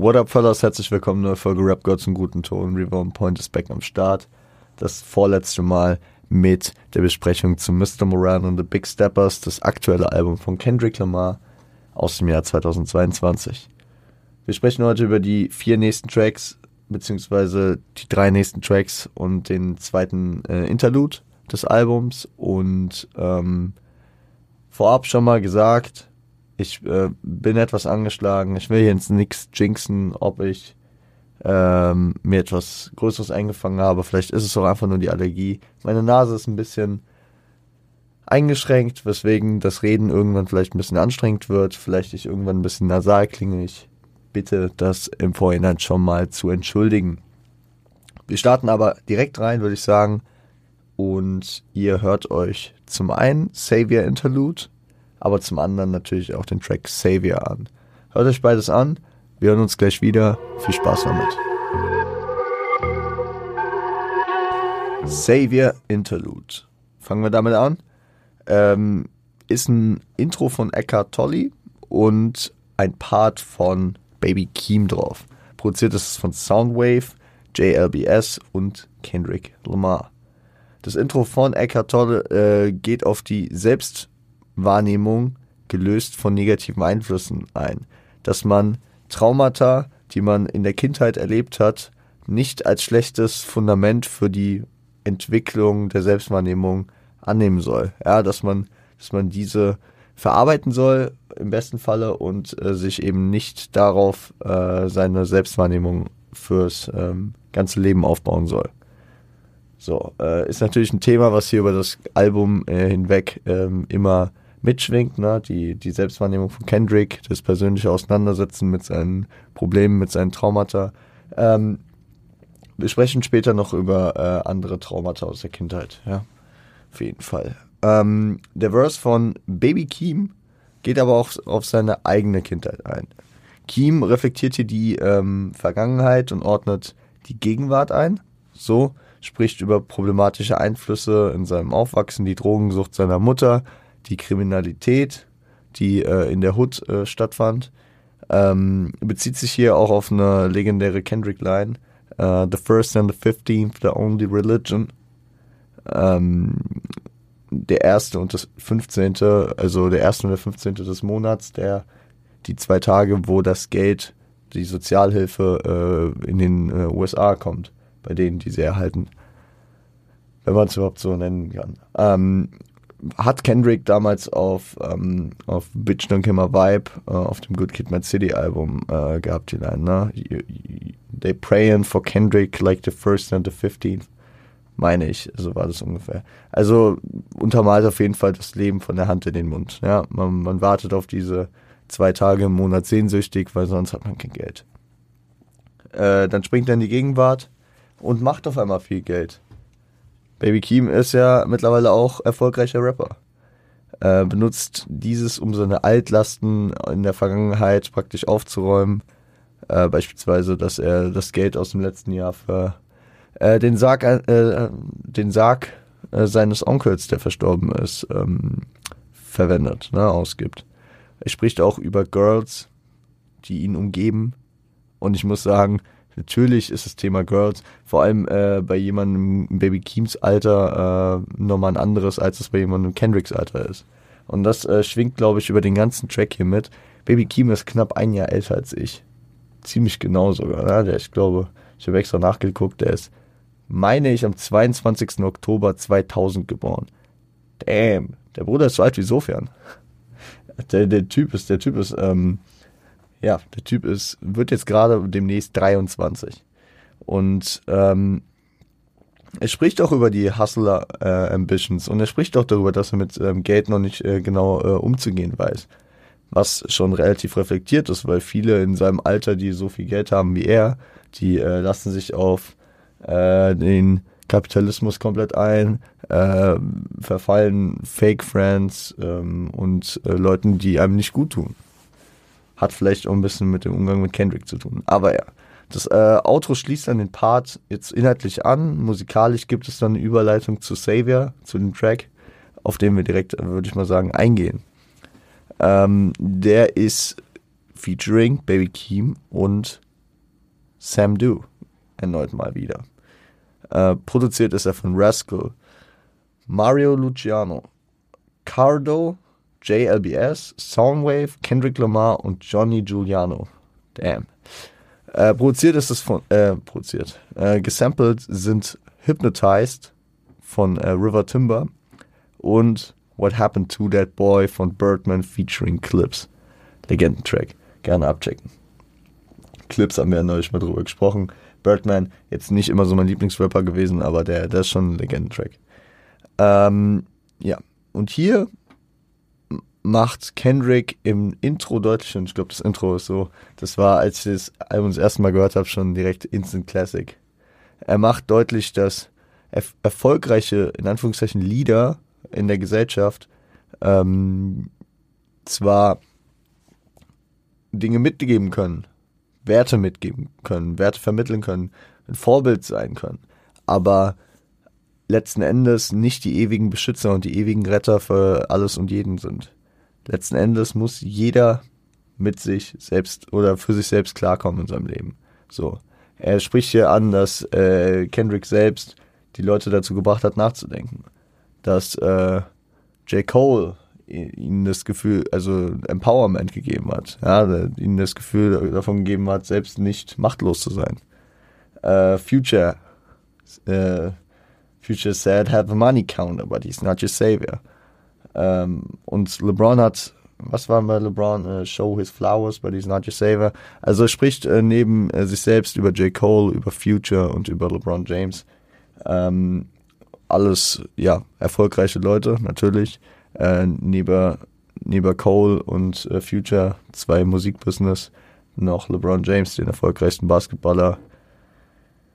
What up, fellas? Herzlich willkommen, neue Folge Rap Girl zum guten Ton. Reborn Point ist back am Start. Das vorletzte Mal mit der Besprechung zu Mr. Moran und The Big Steppers, das aktuelle Album von Kendrick Lamar aus dem Jahr 2022. Wir sprechen heute über die vier nächsten Tracks, beziehungsweise die drei nächsten Tracks und den zweiten äh, Interlude des Albums. Und ähm, vorab schon mal gesagt, ich äh, bin etwas angeschlagen. Ich will jetzt nichts jinxen, ob ich ähm, mir etwas Größeres eingefangen habe. Vielleicht ist es auch einfach nur die Allergie. Meine Nase ist ein bisschen eingeschränkt, weswegen das Reden irgendwann vielleicht ein bisschen anstrengend wird. Vielleicht ich irgendwann ein bisschen nasal klinge. Ich bitte das im Vorhinein schon mal zu entschuldigen. Wir starten aber direkt rein, würde ich sagen. Und ihr hört euch zum einen Savior Interlude aber zum anderen natürlich auch den Track Savior an. Hört euch beides an, wir hören uns gleich wieder. Viel Spaß damit. Savior Interlude. Fangen wir damit an. Ähm, ist ein Intro von Eckhart Tolle und ein Part von Baby Keem drauf. Produziert ist es von Soundwave, JLBS und Kendrick Lamar. Das Intro von Eckhart Tolle äh, geht auf die selbst Wahrnehmung gelöst von negativen Einflüssen ein. Dass man Traumata, die man in der Kindheit erlebt hat, nicht als schlechtes Fundament für die Entwicklung der Selbstwahrnehmung annehmen soll. Ja, dass man, dass man diese verarbeiten soll im besten Falle und äh, sich eben nicht darauf äh, seine Selbstwahrnehmung fürs ähm, ganze Leben aufbauen soll. So, äh, ist natürlich ein Thema, was hier über das Album äh, hinweg ähm, immer mitschwingt, ne? die, die Selbstwahrnehmung von Kendrick, das persönliche Auseinandersetzen mit seinen Problemen, mit seinen Traumata. Ähm, wir sprechen später noch über äh, andere Traumata aus der Kindheit, ja, auf jeden Fall. Ähm, der Verse von Baby Keem geht aber auch auf seine eigene Kindheit ein. Keem reflektiert hier die ähm, Vergangenheit und ordnet die Gegenwart ein. So spricht über problematische Einflüsse in seinem Aufwachsen, die Drogensucht seiner Mutter, die Kriminalität, die äh, in der Hood äh, stattfand. Ähm, bezieht sich hier auch auf eine legendäre Kendrick-Line. Uh, the first and the fifteenth, the only religion. Ähm, der erste und das fünfzehnte, also der erste und der fünfzehnte des Monats, der die zwei Tage, wo das Geld, die Sozialhilfe äh, in den äh, USA kommt, bei denen, die sie erhalten. Wenn man es überhaupt so nennen kann. Ähm, hat Kendrick damals auf, ähm, auf Bitch Don't Kill My Vibe, äh, auf dem Good Kid Mad City Album äh, gehabt, die Line, ne? They praying for Kendrick like the first and the fifteenth. Meine ich, so war das ungefähr. Also untermalt auf jeden Fall das Leben von der Hand in den Mund. Ja, man, man wartet auf diese zwei Tage im Monat sehnsüchtig, weil sonst hat man kein Geld. Äh, dann springt er in die Gegenwart und macht auf einmal viel Geld. Baby Keem ist ja mittlerweile auch erfolgreicher Rapper. Äh, benutzt dieses, um seine Altlasten in der Vergangenheit praktisch aufzuräumen. Äh, beispielsweise, dass er das Geld aus dem letzten Jahr für äh, den Sarg, äh, den Sarg äh, seines Onkels, der verstorben ist, ähm, verwendet, ne, ausgibt. Er spricht auch über Girls, die ihn umgeben. Und ich muss sagen, Natürlich ist das Thema Girls vor allem äh, bei jemandem im Baby Keems Alter äh, nochmal ein anderes, als es bei jemandem im Kendricks Alter ist. Und das äh, schwingt, glaube ich, über den ganzen Track hier mit. Baby Keem ist knapp ein Jahr älter als ich. Ziemlich genau sogar. Ne? Der, ich glaube, ich habe extra nachgeguckt, der ist, meine ich, am 22. Oktober 2000 geboren. Damn, der Bruder ist so alt wie Sofern. Der, der Typ ist, der Typ ist, ähm, ja, der Typ ist, wird jetzt gerade demnächst 23. Und ähm, er spricht auch über die Hustler äh, Ambitions und er spricht auch darüber, dass er mit ähm, Geld noch nicht äh, genau äh, umzugehen weiß. Was schon relativ reflektiert ist, weil viele in seinem Alter, die so viel Geld haben wie er, die äh, lassen sich auf äh, den Kapitalismus komplett ein, äh, verfallen Fake Friends ähm, und äh, Leuten, die einem nicht gut tun. Hat vielleicht auch ein bisschen mit dem Umgang mit Kendrick zu tun. Aber ja. Das äh, Outro schließt dann den Part jetzt inhaltlich an. Musikalisch gibt es dann eine Überleitung zu Savior, zu dem Track, auf den wir direkt, würde ich mal sagen, eingehen. Ähm, der ist featuring Baby Keem und Sam Do erneut mal wieder. Äh, produziert ist er von Rascal, Mario Luciano, Cardo, JLBS, Soundwave, Kendrick Lamar und Johnny Giuliano. Damn. Äh, produziert ist es von, äh, produziert. Äh, gesampelt sind Hypnotized von äh, River Timber und What Happened to That Boy von Birdman featuring Clips. Legendentrack. Gerne abchecken. Clips haben wir ja neulich mal drüber gesprochen. Birdman, jetzt nicht immer so mein Lieblingsrapper gewesen, aber der, der ist schon ein Legendentrack. Ähm, ja, und hier macht Kendrick im Intro deutlich, und ich glaube, das Intro ist so, das war, als ich das Album das erste Mal gehört habe, schon direkt Instant Classic. Er macht deutlich, dass erf erfolgreiche, in Anführungszeichen, Lieder in der Gesellschaft ähm, zwar Dinge mitgeben können, Werte mitgeben können, Werte vermitteln können, ein Vorbild sein können, aber letzten Endes nicht die ewigen Beschützer und die ewigen Retter für alles und jeden sind. Letzten Endes muss jeder mit sich selbst oder für sich selbst klarkommen in seinem Leben. So. Er spricht hier an, dass äh, Kendrick selbst die Leute dazu gebracht hat, nachzudenken. Dass äh, J. Cole ihnen das Gefühl, also Empowerment gegeben hat, ja, ihnen das Gefühl davon gegeben hat, selbst nicht machtlos zu sein. Äh, Future, äh, Future said, have a money counter, but he's not your savior. Ähm, und LeBron hat, was war bei LeBron? Uh, show his flowers, but he's not your savior. Also er spricht äh, neben äh, sich selbst über J. Cole, über Future und über LeBron James. Ähm, alles, ja, erfolgreiche Leute, natürlich. Äh, neben, neben Cole und äh, Future, zwei Musikbusiness, noch LeBron James, den erfolgreichsten Basketballer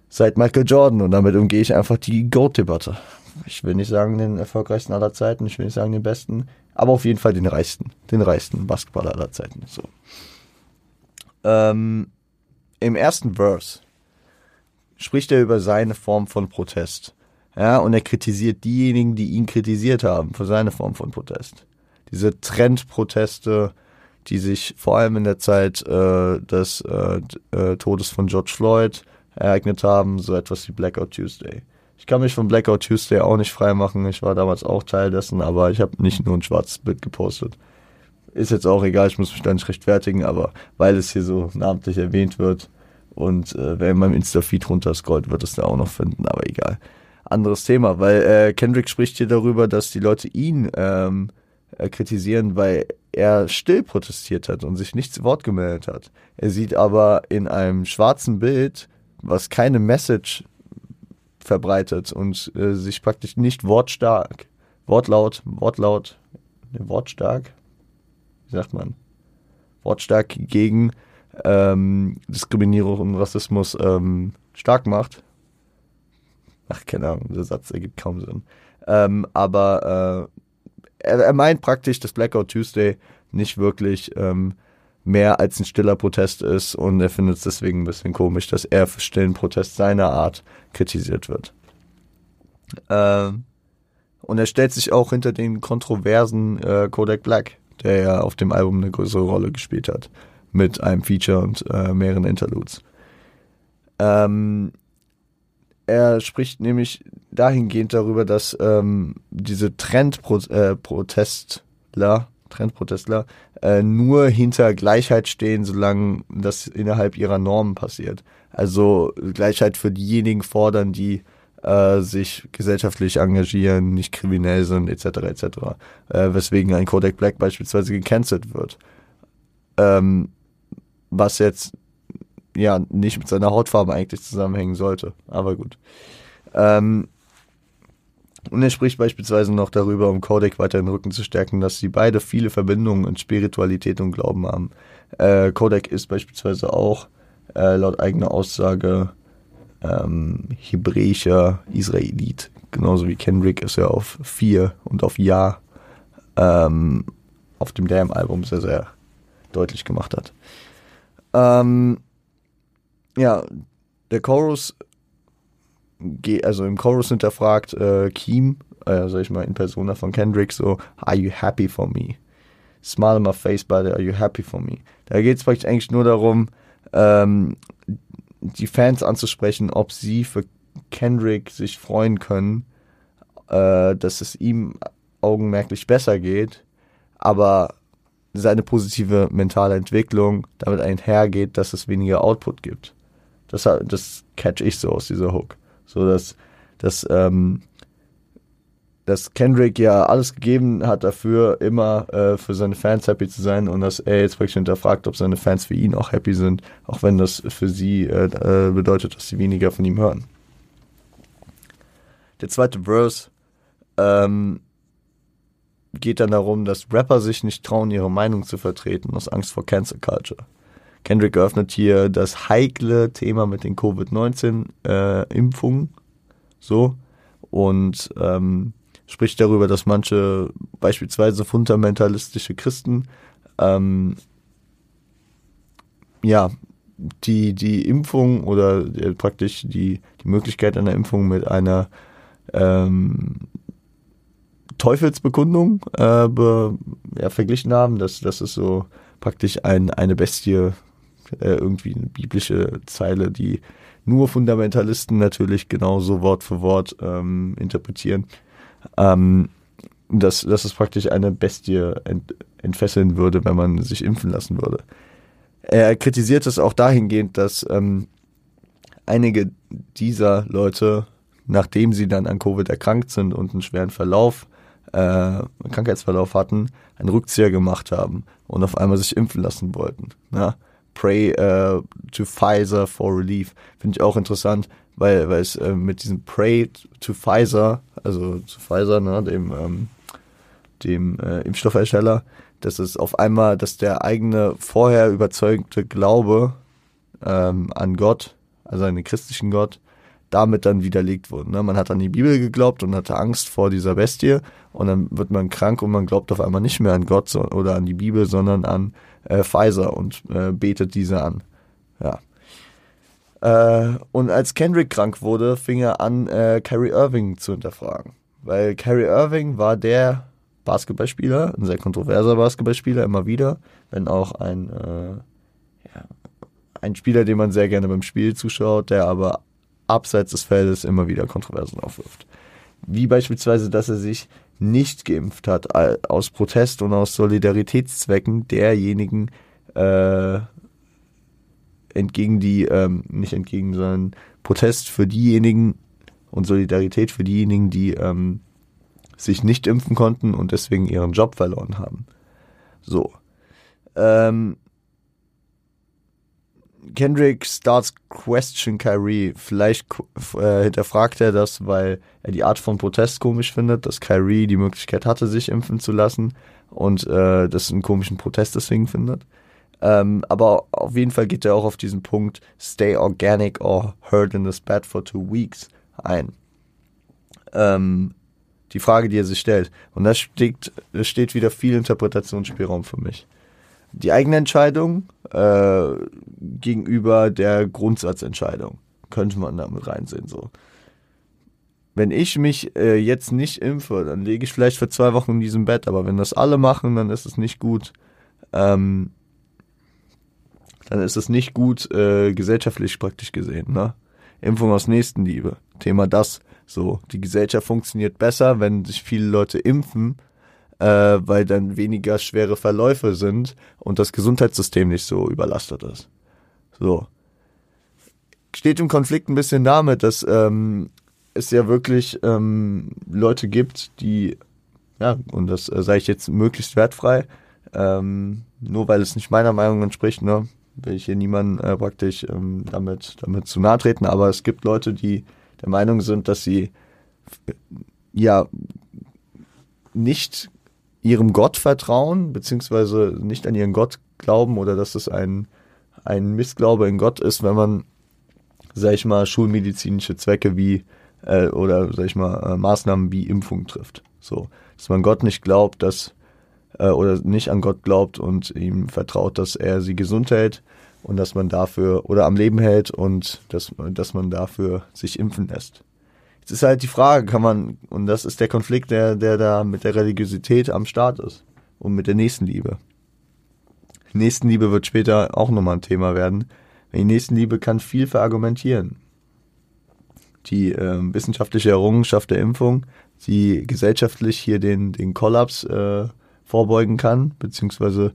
seit Michael Jordan. Und damit umgehe ich einfach die GOAT-Debatte. Ich will nicht sagen den erfolgreichsten aller Zeiten, ich will nicht sagen den besten, aber auf jeden Fall den reichsten, den reichsten Basketballer aller Zeiten. So. Ähm, Im ersten Verse spricht er über seine Form von Protest. Ja, und er kritisiert diejenigen, die ihn kritisiert haben für seine Form von Protest. Diese Trendproteste, die sich vor allem in der Zeit äh, des äh, äh, Todes von George Floyd ereignet haben, so etwas wie Blackout Tuesday. Ich kann mich von Blackout Tuesday auch nicht freimachen. Ich war damals auch Teil dessen, aber ich habe nicht nur ein schwarzes Bild gepostet. Ist jetzt auch egal, ich muss mich da nicht rechtfertigen, aber weil es hier so namentlich erwähnt wird und äh, wer in meinem Insta-Feed runterscrollt, wird es da auch noch finden, aber egal anderes Thema, weil äh, Kendrick spricht hier darüber, dass die Leute ihn ähm, äh, kritisieren, weil er still protestiert hat und sich nicht zu Wort gemeldet hat. Er sieht aber in einem schwarzen Bild, was keine Message verbreitet und äh, sich praktisch nicht wortstark, wortlaut, wortlaut, ne, wortstark, wie sagt man, wortstark gegen ähm, Diskriminierung und Rassismus ähm, stark macht, Ach, keine Ahnung, der Satz ergibt kaum Sinn. Ähm, aber äh, er, er, meint praktisch, dass Blackout Tuesday nicht wirklich ähm, mehr als ein stiller Protest ist und er findet es deswegen ein bisschen komisch, dass er für stillen Protest seiner Art kritisiert wird. Ähm, und er stellt sich auch hinter den kontroversen äh, Kodak Black, der ja auf dem Album eine größere Rolle gespielt hat, mit einem Feature und äh, mehreren Interludes. Ähm, er spricht nämlich dahingehend darüber, dass ähm, diese Trendprotestler, äh, Trendprotestler äh, nur hinter Gleichheit stehen, solange das innerhalb ihrer Normen passiert. Also Gleichheit für diejenigen fordern, die äh, sich gesellschaftlich engagieren, nicht kriminell sind, etc. etc. Äh, weswegen ein Kodak Black beispielsweise gecancelt wird. Ähm, was jetzt ja nicht mit seiner Hautfarbe eigentlich zusammenhängen sollte. Aber gut. Ähm, und er spricht beispielsweise noch darüber, um Kodak weiter den Rücken zu stärken, dass sie beide viele Verbindungen in Spiritualität und Glauben haben. Äh, Kodak ist beispielsweise auch äh, laut eigener Aussage ähm, hebräischer Israelit. Genauso wie Kendrick ist er auf vier und auf Ja ähm, auf dem Damn-Album sehr, sehr deutlich gemacht hat. Ähm, ja, der Chorus, also im Chorus hinterfragt äh, Keem, äh, sag ich mal, in Persona von Kendrick, so, are you happy for me? Smile on my face, but are you happy for me? Da geht es eigentlich nur darum, ähm, die Fans anzusprechen, ob sie für Kendrick sich freuen können, äh, dass es ihm augenmerklich besser geht, aber seine positive mentale Entwicklung damit einhergeht, dass es weniger Output gibt. Das, das catch ich so aus dieser Hook. So dass, dass, ähm, dass Kendrick ja alles gegeben hat dafür, immer äh, für seine Fans happy zu sein und dass er jetzt wirklich hinterfragt, ob seine Fans für ihn auch happy sind, auch wenn das für sie äh, äh bedeutet, dass sie weniger von ihm hören. Der zweite Verse ähm, geht dann darum, dass Rapper sich nicht trauen, ihre Meinung zu vertreten, aus Angst vor Cancel Culture. Kendrick eröffnet hier das heikle Thema mit den Covid-19-Impfungen. Äh, so. Und ähm, spricht darüber, dass manche beispielsweise fundamentalistische Christen ähm, ja die die Impfung oder äh, praktisch die die Möglichkeit einer Impfung mit einer ähm, Teufelsbekundung äh, be, ja, verglichen haben. Das, das ist so praktisch ein, eine Bestie, äh, irgendwie eine biblische Zeile, die nur Fundamentalisten natürlich genauso Wort für Wort ähm, interpretieren. Ähm, dass, dass es praktisch eine Bestie ent, entfesseln würde, wenn man sich impfen lassen würde. Er kritisiert es auch dahingehend, dass ähm, einige dieser Leute, nachdem sie dann an Covid erkrankt sind und einen schweren Verlauf äh, Krankheitsverlauf hatten, einen Rückzieher gemacht haben und auf einmal sich impfen lassen wollten. Ja? Pray uh, to Pfizer for relief. Finde ich auch interessant, weil, weil es äh, mit diesem Pray to Pfizer, also zu Pfizer, ne, dem, ähm, dem äh, Impfstoffhersteller, dass es auf einmal, dass der eigene vorher überzeugte Glaube ähm, an Gott, also an den christlichen Gott, damit dann widerlegt wurden. Ne? Man hat an die Bibel geglaubt und hatte Angst vor dieser Bestie und dann wird man krank und man glaubt auf einmal nicht mehr an Gott so, oder an die Bibel, sondern an äh, Pfizer und äh, betet diese an. Ja. Äh, und als Kendrick krank wurde, fing er an, äh, Kyrie Irving zu hinterfragen. Weil Kyrie Irving war der Basketballspieler, ein sehr kontroverser Basketballspieler, immer wieder, wenn auch ein, äh, ja, ein Spieler, den man sehr gerne beim Spiel zuschaut, der aber abseits des Feldes immer wieder Kontroversen aufwirft. Wie beispielsweise, dass er sich nicht geimpft hat, aus Protest und aus Solidaritätszwecken derjenigen äh, entgegen die, ähm, nicht entgegen, sondern Protest für diejenigen und Solidarität für diejenigen, die ähm, sich nicht impfen konnten und deswegen ihren Job verloren haben. So. Ähm, Kendrick starts question Kyrie. Vielleicht äh, hinterfragt er das, weil er die Art von Protest komisch findet, dass Kyrie die Möglichkeit hatte, sich impfen zu lassen und äh, das einen komischen Protest deswegen findet. Ähm, aber auf jeden Fall geht er auch auf diesen Punkt Stay organic or hurt in this bed for two weeks ein. Ähm, die Frage, die er sich stellt. Und da steht, steht wieder viel Interpretationsspielraum für mich die eigene Entscheidung äh, gegenüber der Grundsatzentscheidung. Könnte man damit reinsehen, so. Wenn ich mich äh, jetzt nicht impfe, dann lege ich vielleicht für zwei Wochen in diesem Bett, aber wenn das alle machen, dann ist es nicht gut. Ähm, dann ist es nicht gut äh, gesellschaftlich praktisch gesehen. Ne? Impfung aus Nächstenliebe. Thema das. So, die Gesellschaft funktioniert besser, wenn sich viele Leute impfen, äh, weil dann weniger schwere Verläufe sind und das Gesundheitssystem nicht so überlastet ist. So. Steht im Konflikt ein bisschen damit, dass ähm, es ja wirklich ähm, Leute gibt, die, ja, und das äh, sage ich jetzt möglichst wertfrei, ähm, nur weil es nicht meiner Meinung entspricht, ne, will ich hier niemanden äh, praktisch ähm, damit, damit zu nahe treten, aber es gibt Leute, die der Meinung sind, dass sie ja nicht ihrem Gott vertrauen, beziehungsweise nicht an ihren Gott glauben oder dass es ein, ein Missglaube in Gott ist, wenn man, sag ich mal, schulmedizinische Zwecke wie äh, oder sag ich mal, äh, Maßnahmen wie Impfung trifft. So, dass man Gott nicht glaubt, dass äh, oder nicht an Gott glaubt und ihm vertraut, dass er sie gesund hält und dass man dafür oder am Leben hält und dass, dass man dafür sich impfen lässt. Jetzt ist halt die Frage, kann man, und das ist der Konflikt, der, der da mit der Religiosität am Start ist und mit der Nächstenliebe. Nächstenliebe wird später auch nochmal ein Thema werden, Die Nächstenliebe kann viel verargumentieren. Die äh, wissenschaftliche Errungenschaft der Impfung, die gesellschaftlich hier den, den Kollaps äh, vorbeugen kann, beziehungsweise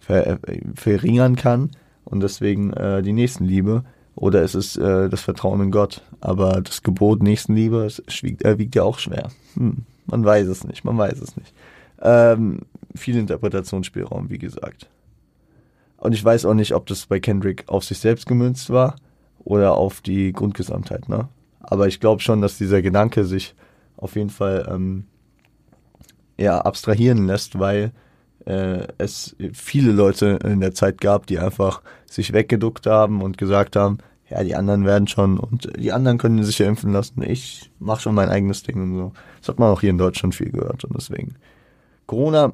ver, äh, verringern kann und deswegen äh, die Nächstenliebe. Oder ist es äh, das Vertrauen in Gott? Aber das Gebot Nächstenliebe wiegt, äh, wiegt ja auch schwer. Hm, man weiß es nicht, man weiß es nicht. Ähm, viel Interpretationsspielraum, wie gesagt. Und ich weiß auch nicht, ob das bei Kendrick auf sich selbst gemünzt war oder auf die Grundgesamtheit, ne? Aber ich glaube schon, dass dieser Gedanke sich auf jeden Fall ähm, ja, abstrahieren lässt, weil äh, es viele Leute in der Zeit gab, die einfach sich weggeduckt haben und gesagt haben, ja, die anderen werden schon und die anderen können sich ja impfen lassen. Ich mache schon mein eigenes Ding und so. Das hat man auch hier in Deutschland viel gehört und deswegen. Corona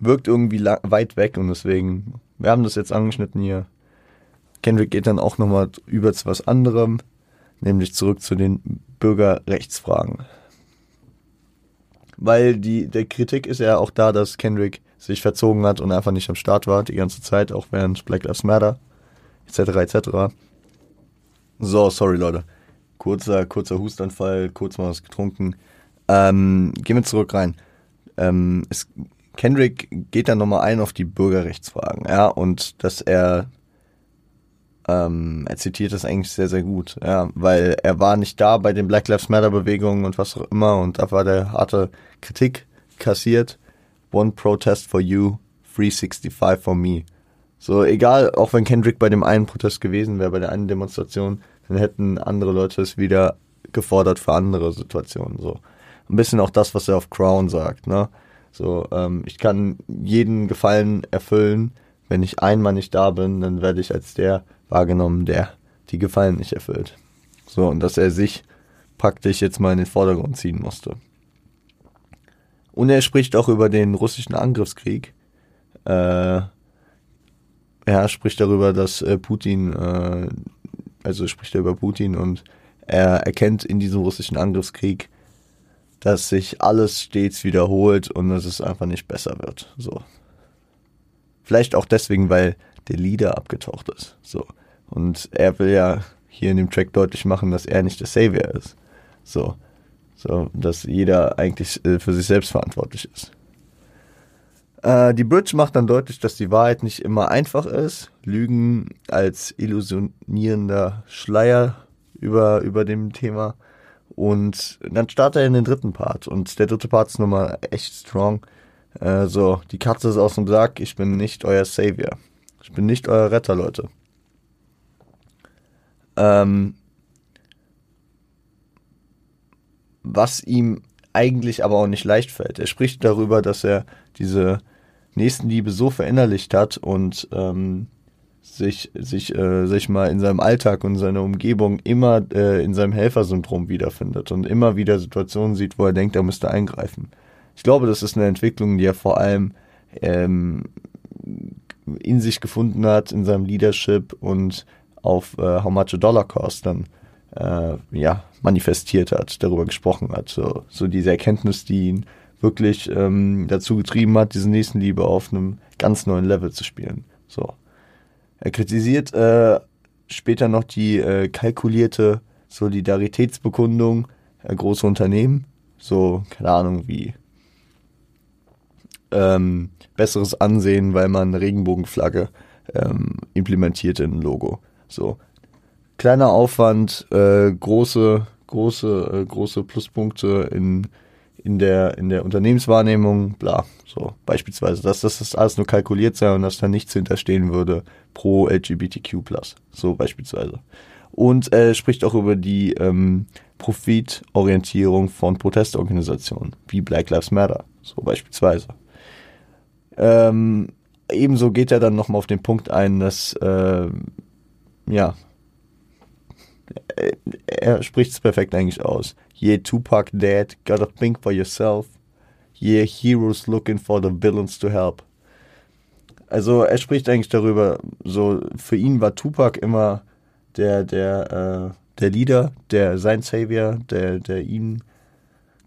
wirkt irgendwie weit weg und deswegen, wir haben das jetzt angeschnitten hier. Kendrick geht dann auch nochmal über zu was anderem, nämlich zurück zu den Bürgerrechtsfragen. Weil die, der Kritik ist ja auch da, dass Kendrick sich verzogen hat und einfach nicht am Start war, die ganze Zeit, auch während Black Lives Matter, etc., etc. So, sorry Leute. Kurzer, kurzer Hustanfall, kurz mal was getrunken. Ähm, gehen wir zurück rein. Ähm, es, Kendrick geht dann nochmal ein auf die Bürgerrechtsfragen, ja, und dass er ähm, er zitiert das eigentlich sehr, sehr gut, ja, weil er war nicht da bei den Black Lives Matter Bewegungen und was auch immer und da war der harte Kritik kassiert. One protest for you, 365 for me. So, egal, auch wenn Kendrick bei dem einen Protest gewesen wäre, bei der einen Demonstration, dann hätten andere Leute es wieder gefordert für andere Situationen, so. Ein bisschen auch das, was er auf Crown sagt, ne? So, ähm, ich kann jeden Gefallen erfüllen, wenn ich einmal nicht da bin, dann werde ich als der wahrgenommen, der die Gefallen nicht erfüllt. So, und dass er sich praktisch jetzt mal in den Vordergrund ziehen musste. Und er spricht auch über den russischen Angriffskrieg. Äh, er spricht darüber, dass äh, Putin, äh, also spricht er über Putin und er erkennt in diesem russischen Angriffskrieg, dass sich alles stets wiederholt und dass es einfach nicht besser wird. So. Vielleicht auch deswegen, weil der Leader abgetaucht ist. So. Und er will ja hier in dem Track deutlich machen, dass er nicht der Savior ist. So. So, dass jeder eigentlich äh, für sich selbst verantwortlich ist. Äh, die Bridge macht dann deutlich, dass die Wahrheit nicht immer einfach ist. Lügen als illusionierender Schleier über, über dem Thema. Und dann startet er in den dritten Part. Und der dritte Part ist nochmal echt strong. Äh, so, die Katze ist aus dem Sack, ich bin nicht euer Savior. Ich bin nicht euer Retter, Leute. Ähm, was ihm eigentlich aber auch nicht leicht fällt. Er spricht darüber, dass er diese Nächstenliebe so verinnerlicht hat und ähm, sich, sich, äh, sich mal in seinem Alltag und seiner Umgebung immer äh, in seinem Helfersyndrom wiederfindet und immer wieder Situationen sieht, wo er denkt, er müsste eingreifen ich glaube, das ist eine Entwicklung, die er vor allem ähm, in sich gefunden hat, in seinem Leadership und auf äh, How Much a Dollar Cost dann äh, ja, manifestiert hat, darüber gesprochen hat. So, so diese Erkenntnis, die ihn wirklich ähm, dazu getrieben hat, diese Nächstenliebe auf einem ganz neuen Level zu spielen. So. Er kritisiert äh, später noch die äh, kalkulierte Solidaritätsbekundung äh, großer Unternehmen. So, keine Ahnung, wie ähm, besseres Ansehen, weil man Regenbogenflagge ähm, implementiert in ein Logo. So kleiner Aufwand, äh, große große äh, große Pluspunkte in in der in der Unternehmenswahrnehmung, bla. So beispielsweise, dass, dass das alles nur kalkuliert sei und dass da nichts hinterstehen würde pro LGBTQ+. So beispielsweise. Und er spricht auch über die ähm, Profitorientierung von Protestorganisationen wie Black Lives Matter, so beispielsweise. Ähm, ebenso geht er dann nochmal auf den Punkt ein, dass, äh, ja, er spricht es perfekt eigentlich aus. Yeah, Tupac dead, gotta think for yourself. Yeah, heroes looking for the villains to help. Also er spricht eigentlich darüber, so für ihn war Tupac immer der, der, äh, der Leader, der sein Savior, der, der ihn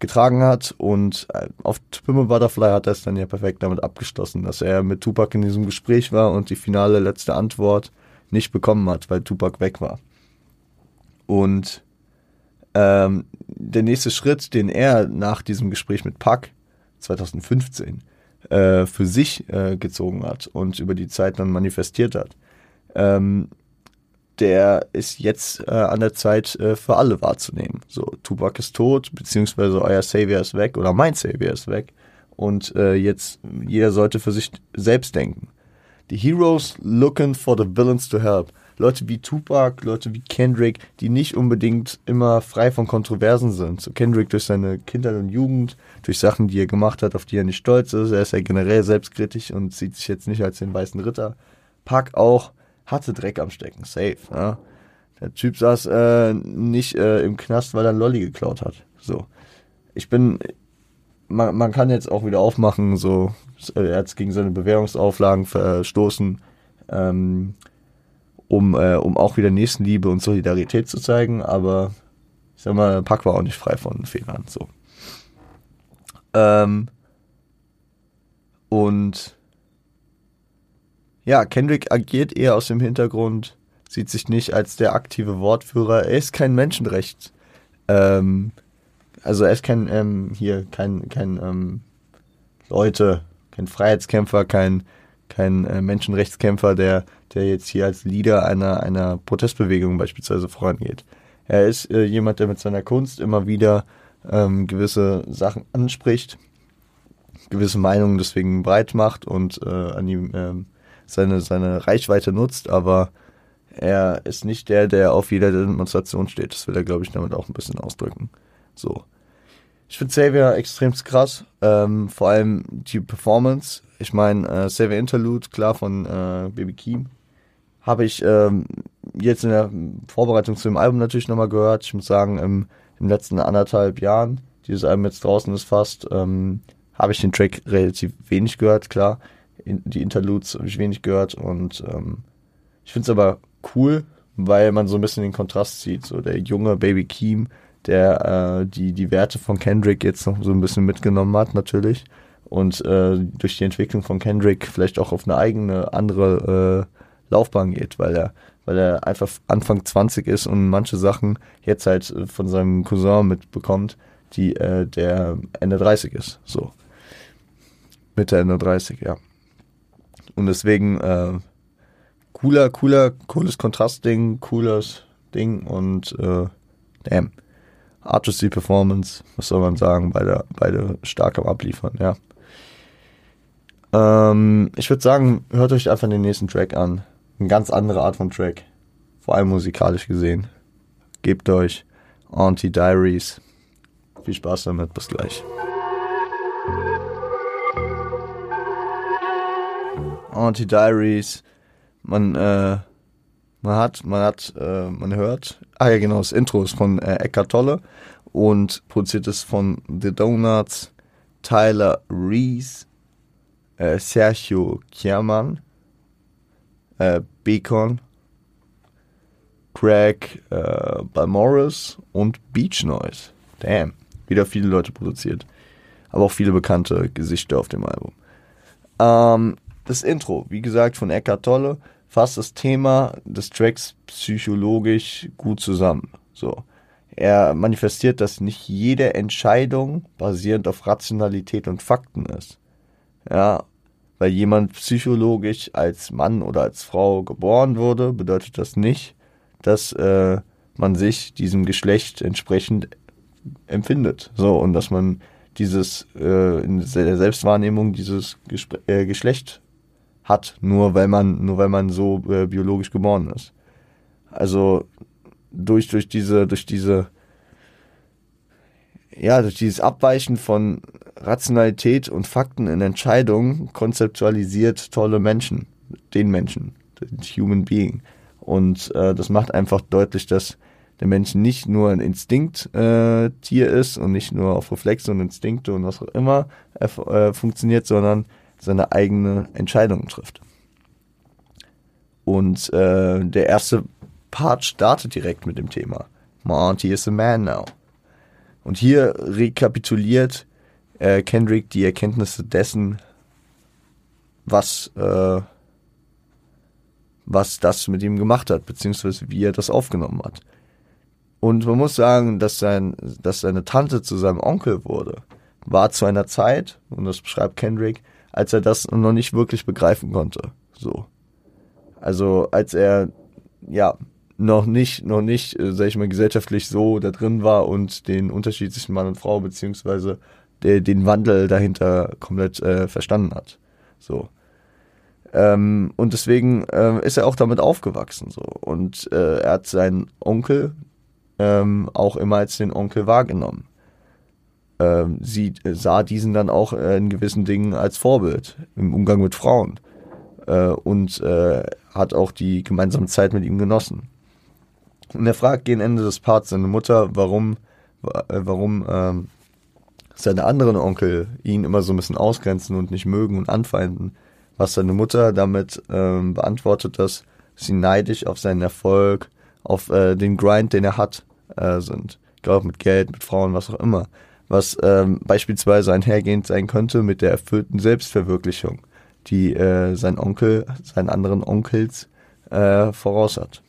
getragen hat und äh, auf Pimple Butterfly hat er es dann ja perfekt damit abgeschlossen, dass er mit Tupac in diesem Gespräch war und die finale letzte Antwort nicht bekommen hat, weil Tupac weg war. Und ähm, der nächste Schritt, den er nach diesem Gespräch mit Pac 2015 äh, für sich äh, gezogen hat und über die Zeit dann manifestiert hat, ähm, der ist jetzt äh, an der Zeit äh, für alle wahrzunehmen. So, Tupac ist tot, beziehungsweise euer Savior ist weg oder mein Savior ist weg. Und äh, jetzt, jeder sollte für sich selbst denken. Die Heroes looking for the villains to help. Leute wie Tupac, Leute wie Kendrick, die nicht unbedingt immer frei von Kontroversen sind. So Kendrick durch seine Kindheit und Jugend, durch Sachen, die er gemacht hat, auf die er nicht stolz ist. Er ist ja generell selbstkritisch und sieht sich jetzt nicht als den weißen Ritter. Pack auch hatte Dreck am Stecken, safe. Ja. Der Typ saß äh, nicht äh, im Knast, weil er ein Lolli geklaut hat. So. Ich bin, man, man kann jetzt auch wieder aufmachen, so, er hat gegen seine Bewährungsauflagen verstoßen, ähm, um, äh, um auch wieder Nächstenliebe und Solidarität zu zeigen, aber ich sag mal, Pack war auch nicht frei von Fehlern, so. Ähm, und ja, Kendrick agiert eher aus dem Hintergrund, sieht sich nicht als der aktive Wortführer. Er ist kein Menschenrecht. Ähm, also er ist kein, ähm, hier, kein, kein, ähm, Leute, kein Freiheitskämpfer, kein, kein äh, Menschenrechtskämpfer, der, der jetzt hier als Leader einer, einer Protestbewegung beispielsweise vorangeht. Er ist äh, jemand, der mit seiner Kunst immer wieder ähm, gewisse Sachen anspricht, gewisse Meinungen deswegen breit macht und äh, an ihm ähm, seine, seine Reichweite nutzt, aber er ist nicht der, der auf jeder Demonstration steht. Das will er, glaube ich, damit auch ein bisschen ausdrücken. So. Ich finde Xavier extrem krass, ähm, vor allem die Performance. Ich meine, äh, Xavier Interlude, klar von äh, Baby Keem, habe ich ähm, jetzt in der Vorbereitung zu dem Album natürlich nochmal gehört. Ich muss sagen, im, im letzten anderthalb Jahren, dieses Album jetzt draußen ist fast, ähm, habe ich den Track relativ wenig gehört, klar die Interludes habe ich wenig gehört und ähm, ich finde es aber cool, weil man so ein bisschen den Kontrast sieht. So der junge Baby Keem, der äh, die, die Werte von Kendrick jetzt noch so ein bisschen mitgenommen hat, natürlich. Und äh, durch die Entwicklung von Kendrick vielleicht auch auf eine eigene, andere äh, Laufbahn geht, weil er, weil er einfach Anfang 20 ist und manche Sachen jetzt halt äh, von seinem Cousin mitbekommt, die äh, der Ende 30 ist. So. Mitte Ende 30, ja. Und deswegen äh, cooler, cooler, cooles Kontrastding, cooles Ding und äh, damn. Artisty Performance, was soll man sagen, beide, beide stark am Abliefern, ja. Ähm, ich würde sagen, hört euch einfach den nächsten Track an. Eine ganz andere Art von Track. Vor allem musikalisch gesehen. Gebt euch Auntie Diaries. Viel Spaß damit, bis gleich. Anti-Diaries. Man, äh, man hat, man hat, äh, man hört. Ah ja, genau, das Intro ist von äh, Eckhart Tolle und produziert ist von The Donuts, Tyler Reese, äh, Sergio Kierman, äh, Beacon, Craig äh, Balmoris und Beach Noise. Damn, wieder viele Leute produziert. Aber auch viele bekannte Gesichter auf dem Album. Ähm, das Intro, wie gesagt, von Eckhart Tolle, fasst das Thema des Tracks psychologisch gut zusammen. So. Er manifestiert, dass nicht jede Entscheidung basierend auf Rationalität und Fakten ist. Ja, weil jemand psychologisch als Mann oder als Frau geboren wurde, bedeutet das nicht, dass äh, man sich diesem Geschlecht entsprechend empfindet. So, und dass man dieses äh, in der Selbstwahrnehmung dieses Gespr äh, Geschlecht hat, nur weil man, nur weil man so äh, biologisch geboren ist. Also durch, durch diese, durch diese, ja, durch dieses Abweichen von Rationalität und Fakten in Entscheidungen konzeptualisiert tolle Menschen, den Menschen, den Human Being. Und äh, das macht einfach deutlich, dass der Mensch nicht nur ein Instinkttier äh, ist und nicht nur auf Reflexe und Instinkte und was auch immer äh, funktioniert, sondern seine eigene Entscheidungen trifft. Und äh, der erste Part startet direkt mit dem Thema. Auntie is a man now. Und hier rekapituliert äh, Kendrick die Erkenntnisse dessen, was, äh, was das mit ihm gemacht hat, beziehungsweise wie er das aufgenommen hat. Und man muss sagen, dass, sein, dass seine Tante zu seinem Onkel wurde, war zu einer Zeit, und das beschreibt Kendrick, als er das noch nicht wirklich begreifen konnte. So. Also als er ja noch nicht, noch nicht, äh, sag ich mal, gesellschaftlich so da drin war und den Unterschied zwischen Mann und Frau, beziehungsweise der, den Wandel dahinter komplett äh, verstanden hat. So. Ähm, und deswegen äh, ist er auch damit aufgewachsen. So. Und äh, er hat seinen Onkel ähm, auch immer als den Onkel wahrgenommen. Ähm, sie sah diesen dann auch äh, in gewissen Dingen als Vorbild im Umgang mit Frauen äh, und äh, hat auch die gemeinsame Zeit mit ihm genossen. Und er fragt gegen Ende des Parts seine Mutter, warum, äh, warum ähm, seine anderen Onkel ihn immer so ein bisschen ausgrenzen und nicht mögen und anfeinden. Was seine Mutter damit ähm, beantwortet, dass sie neidisch auf seinen Erfolg, auf äh, den Grind, den er hat, äh, sind. Ich glaube, mit Geld, mit Frauen, was auch immer. Was ähm, beispielsweise einhergehend sein könnte mit der erfüllten Selbstverwirklichung, die äh, sein Onkel, seinen anderen Onkels äh, voraus hat.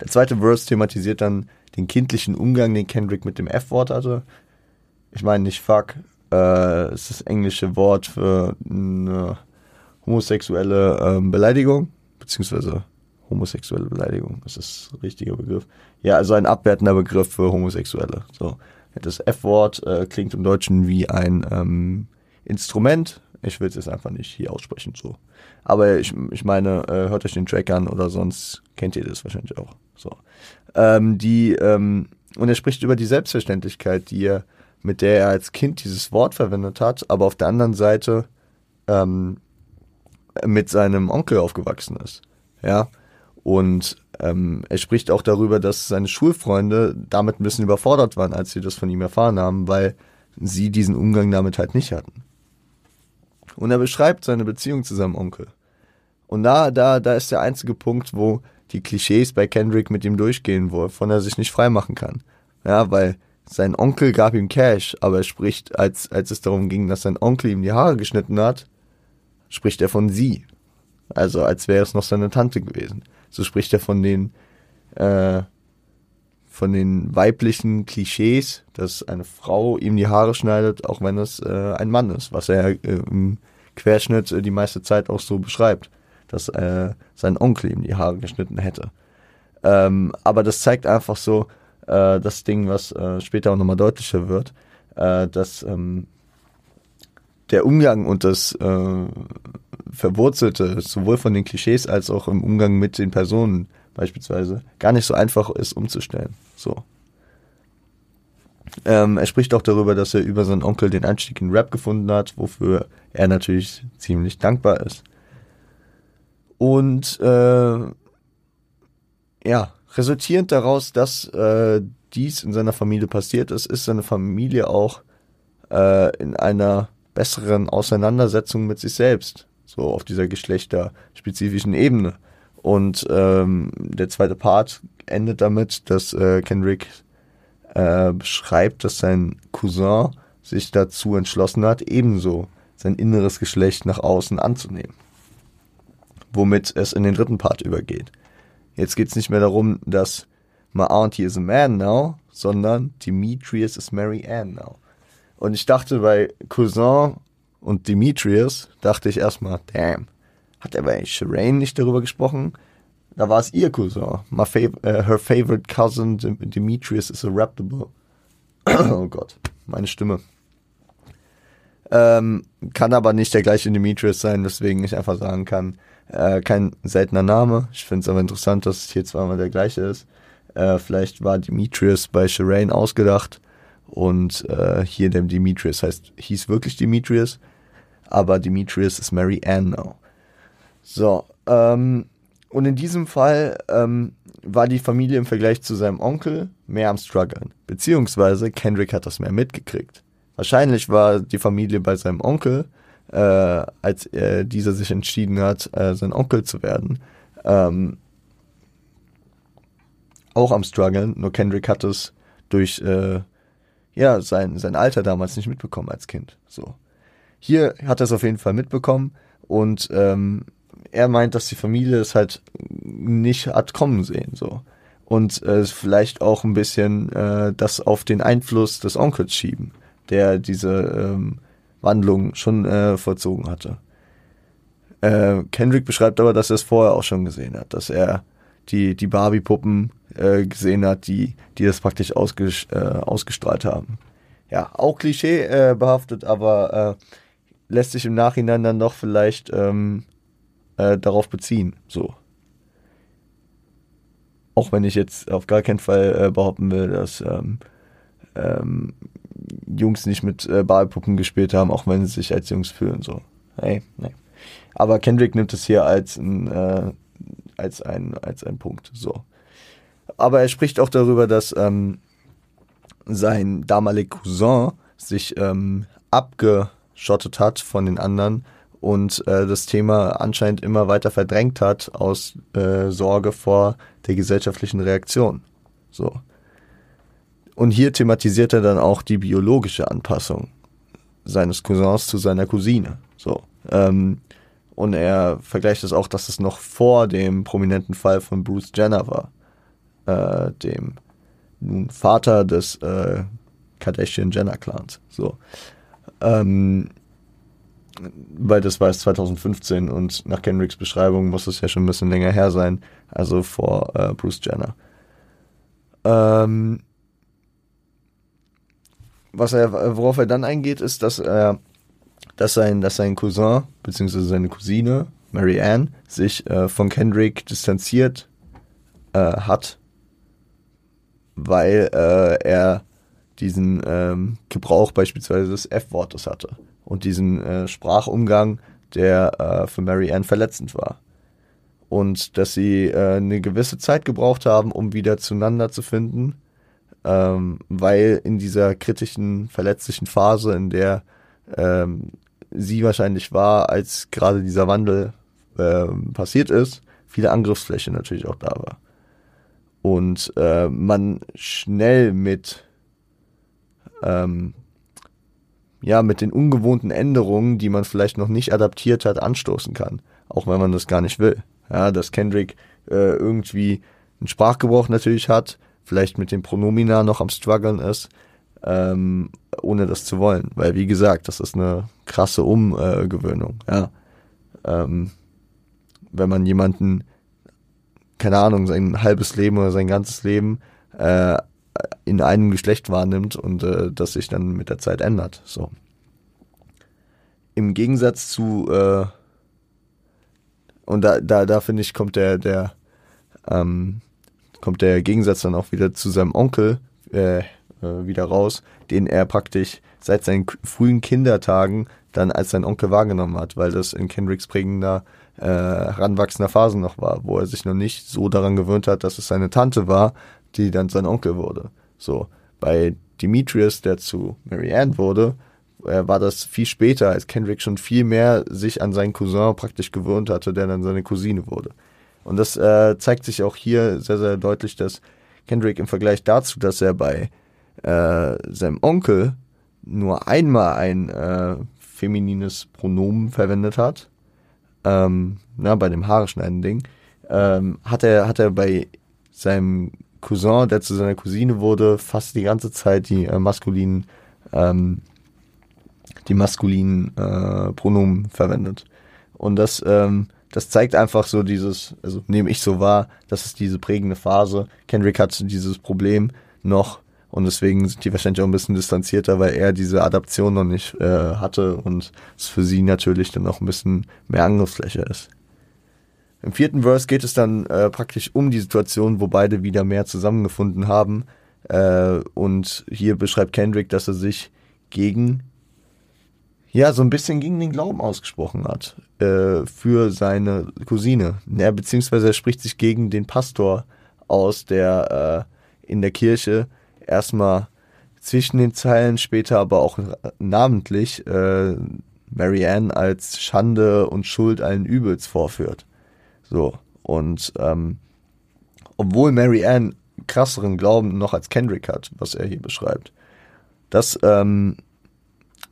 Der zweite Verse thematisiert dann den kindlichen Umgang, den Kendrick mit dem F-Wort hatte. Ich meine nicht fuck, äh, ist das englische Wort für eine homosexuelle ähm, Beleidigung, beziehungsweise homosexuelle Beleidigung, das ist ein richtiger Begriff. Ja, also ein abwertender Begriff für Homosexuelle. So. Das F-Wort äh, klingt im Deutschen wie ein ähm, Instrument. Ich will es jetzt einfach nicht hier aussprechen, so. Aber ich, ich meine, äh, hört euch den Track an oder sonst kennt ihr das wahrscheinlich auch. So. Ähm, die, ähm, und er spricht über die Selbstverständlichkeit, die er, mit der er als Kind dieses Wort verwendet hat, aber auf der anderen Seite ähm, mit seinem Onkel aufgewachsen ist. Ja. Und ähm, er spricht auch darüber, dass seine Schulfreunde damit ein bisschen überfordert waren, als sie das von ihm erfahren haben, weil sie diesen Umgang damit halt nicht hatten. Und er beschreibt seine Beziehung zu seinem Onkel. Und da, da, da ist der einzige Punkt, wo die Klischees bei Kendrick mit ihm durchgehen, wovon er sich nicht freimachen kann. Ja, weil sein Onkel gab ihm Cash, aber er spricht, als, als es darum ging, dass sein Onkel ihm die Haare geschnitten hat, spricht er von sie. Also als wäre es noch seine Tante gewesen. So spricht er von den, äh, von den weiblichen Klischees, dass eine Frau ihm die Haare schneidet, auch wenn es äh, ein Mann ist, was er äh, im Querschnitt äh, die meiste Zeit auch so beschreibt, dass äh, sein Onkel ihm die Haare geschnitten hätte. Ähm, aber das zeigt einfach so äh, das Ding, was später auch nochmal deutlicher wird, dass ähm, der Umgang und das äh, Verwurzelte, sowohl von den Klischees als auch im Umgang mit den Personen beispielsweise, gar nicht so einfach ist umzustellen. So. Ähm, er spricht auch darüber, dass er über seinen Onkel den Einstieg in Rap gefunden hat, wofür er natürlich ziemlich dankbar ist. Und äh, ja, resultierend daraus, dass äh, dies in seiner Familie passiert ist, ist seine Familie auch äh, in einer besseren Auseinandersetzung mit sich selbst, so auf dieser geschlechterspezifischen Ebene. Und ähm, der zweite Part endet damit, dass äh, Kendrick äh, beschreibt, dass sein Cousin sich dazu entschlossen hat, ebenso sein inneres Geschlecht nach außen anzunehmen. Womit es in den dritten Part übergeht. Jetzt geht es nicht mehr darum, dass my auntie is a man now, sondern Demetrius is Mary Ann now. Und ich dachte bei Cousin und Demetrius, dachte ich erstmal, damn, hat er bei Shireen nicht darüber gesprochen? Da war es ihr Cousin. My fav uh, her favorite cousin Demetrius is a reptable. oh Gott, meine Stimme. Ähm, kann aber nicht der gleiche Demetrius sein, weswegen ich einfach sagen kann, äh, kein seltener Name. Ich finde es aber interessant, dass es hier zweimal der gleiche ist. Äh, vielleicht war Demetrius bei Shireen ausgedacht und äh, hier der Demetrius heißt, hieß wirklich Demetrius, aber Demetrius ist Mary Ann now. So, ähm, und in diesem Fall ähm, war die Familie im Vergleich zu seinem Onkel mehr am struggeln, beziehungsweise Kendrick hat das mehr mitgekriegt. Wahrscheinlich war die Familie bei seinem Onkel, äh, als äh, dieser sich entschieden hat, äh, sein Onkel zu werden, ähm, auch am struggeln, nur Kendrick hat es durch äh, ja, sein, sein Alter damals nicht mitbekommen als Kind. So. Hier hat er es auf jeden Fall mitbekommen und ähm, er meint, dass die Familie es halt nicht hat kommen sehen, so. Und äh, vielleicht auch ein bisschen äh, das auf den Einfluss des Onkels schieben, der diese ähm, Wandlung schon äh, vollzogen hatte. Äh, Kendrick beschreibt aber, dass er es vorher auch schon gesehen hat, dass er die, die Barbie-Puppen äh, gesehen hat, die, die das praktisch ausges äh, ausgestrahlt haben. Ja, auch Klischee äh, behaftet, aber äh, lässt sich im Nachhinein dann doch vielleicht ähm, äh, darauf beziehen. So. Auch wenn ich jetzt auf gar keinen Fall äh, behaupten will, dass ähm, ähm, Jungs nicht mit äh, Ballpuppen gespielt haben, auch wenn sie sich als Jungs fühlen. So. Hey, nee. Aber Kendrick nimmt es hier als ein, äh, als ein, als ein Punkt. So. Aber er spricht auch darüber, dass ähm, sein damaliger Cousin sich ähm, abgeschottet hat von den anderen und äh, das Thema anscheinend immer weiter verdrängt hat aus äh, Sorge vor der gesellschaftlichen Reaktion. So. Und hier thematisiert er dann auch die biologische Anpassung seines Cousins zu seiner Cousine. So. Ähm, und er vergleicht es auch, dass es noch vor dem prominenten Fall von Bruce Jenner war, äh, dem Vater des äh, Kardashian-Jenner-Clans. So. Ähm, weil das war es 2015 und nach Kendricks Beschreibung muss es ja schon ein bisschen länger her sein, also vor äh, Bruce Jenner. Ähm, was er, worauf er dann eingeht, ist, dass er dass sein, dass sein Cousin bzw. seine Cousine Mary Ann sich äh, von Kendrick distanziert äh, hat, weil äh, er diesen ähm, Gebrauch beispielsweise des F-Wortes hatte und diesen äh, Sprachumgang, der äh, für Mary Ann verletzend war. Und dass sie äh, eine gewisse Zeit gebraucht haben, um wieder zueinander zu finden, ähm, weil in dieser kritischen, verletzlichen Phase, in der ähm, sie wahrscheinlich war, als gerade dieser Wandel äh, passiert ist, viele Angriffsfläche natürlich auch da war. Und äh, man schnell mit ähm, ja, mit den ungewohnten Änderungen, die man vielleicht noch nicht adaptiert hat, anstoßen kann. Auch wenn man das gar nicht will. Ja, dass Kendrick äh, irgendwie einen Sprachgebrauch natürlich hat, vielleicht mit den Pronomina noch am struggeln ist, ähm, ohne das zu wollen. Weil, wie gesagt, das ist eine krasse Umgewöhnung. Ja. Ähm, wenn man jemanden, keine Ahnung, sein halbes Leben oder sein ganzes Leben äh, in einem Geschlecht wahrnimmt und äh, das sich dann mit der Zeit ändert. So. Im Gegensatz zu äh, und da, da, da finde ich, kommt der, der, ähm, kommt der Gegensatz dann auch wieder zu seinem Onkel, äh, äh, wieder raus, den er praktisch seit seinen frühen Kindertagen dann als sein Onkel wahrgenommen hat, weil das in Kendricks prägender äh, heranwachsender Phase noch war, wo er sich noch nicht so daran gewöhnt hat, dass es seine Tante war, die dann sein Onkel wurde. So, bei Demetrius, der zu Mary Ann wurde, äh, war das viel später, als Kendrick schon viel mehr sich an seinen Cousin praktisch gewöhnt hatte, der dann seine Cousine wurde. Und das äh, zeigt sich auch hier sehr, sehr deutlich, dass Kendrick im Vergleich dazu, dass er bei äh, seinem Onkel nur einmal ein äh, feminines Pronomen verwendet hat, ähm, na, bei dem Haare schneiden Ding, ähm, hat er, hat er bei seinem Cousin, der zu seiner Cousine wurde, fast die ganze Zeit die äh, maskulinen, ähm, die maskulinen äh, Pronomen verwendet. Und das, ähm, das zeigt einfach so dieses, also nehme ich so wahr, das ist diese prägende Phase. Kendrick hat dieses Problem noch und deswegen sind die wahrscheinlich auch ein bisschen distanzierter, weil er diese Adaption noch nicht äh, hatte und es für sie natürlich dann auch ein bisschen mehr Angriffsfläche ist. Im vierten Verse geht es dann äh, praktisch um die Situation, wo beide wieder mehr zusammengefunden haben. Äh, und hier beschreibt Kendrick, dass er sich gegen, ja, so ein bisschen gegen den Glauben ausgesprochen hat äh, für seine Cousine. Ja, beziehungsweise er spricht sich gegen den Pastor aus, der äh, in der Kirche erstmal zwischen den Zeilen, später aber auch namentlich äh, Marianne als Schande und Schuld allen Übels vorführt. So, und ähm, obwohl Marianne krasseren Glauben noch als Kendrick hat, was er hier beschreibt, das ähm,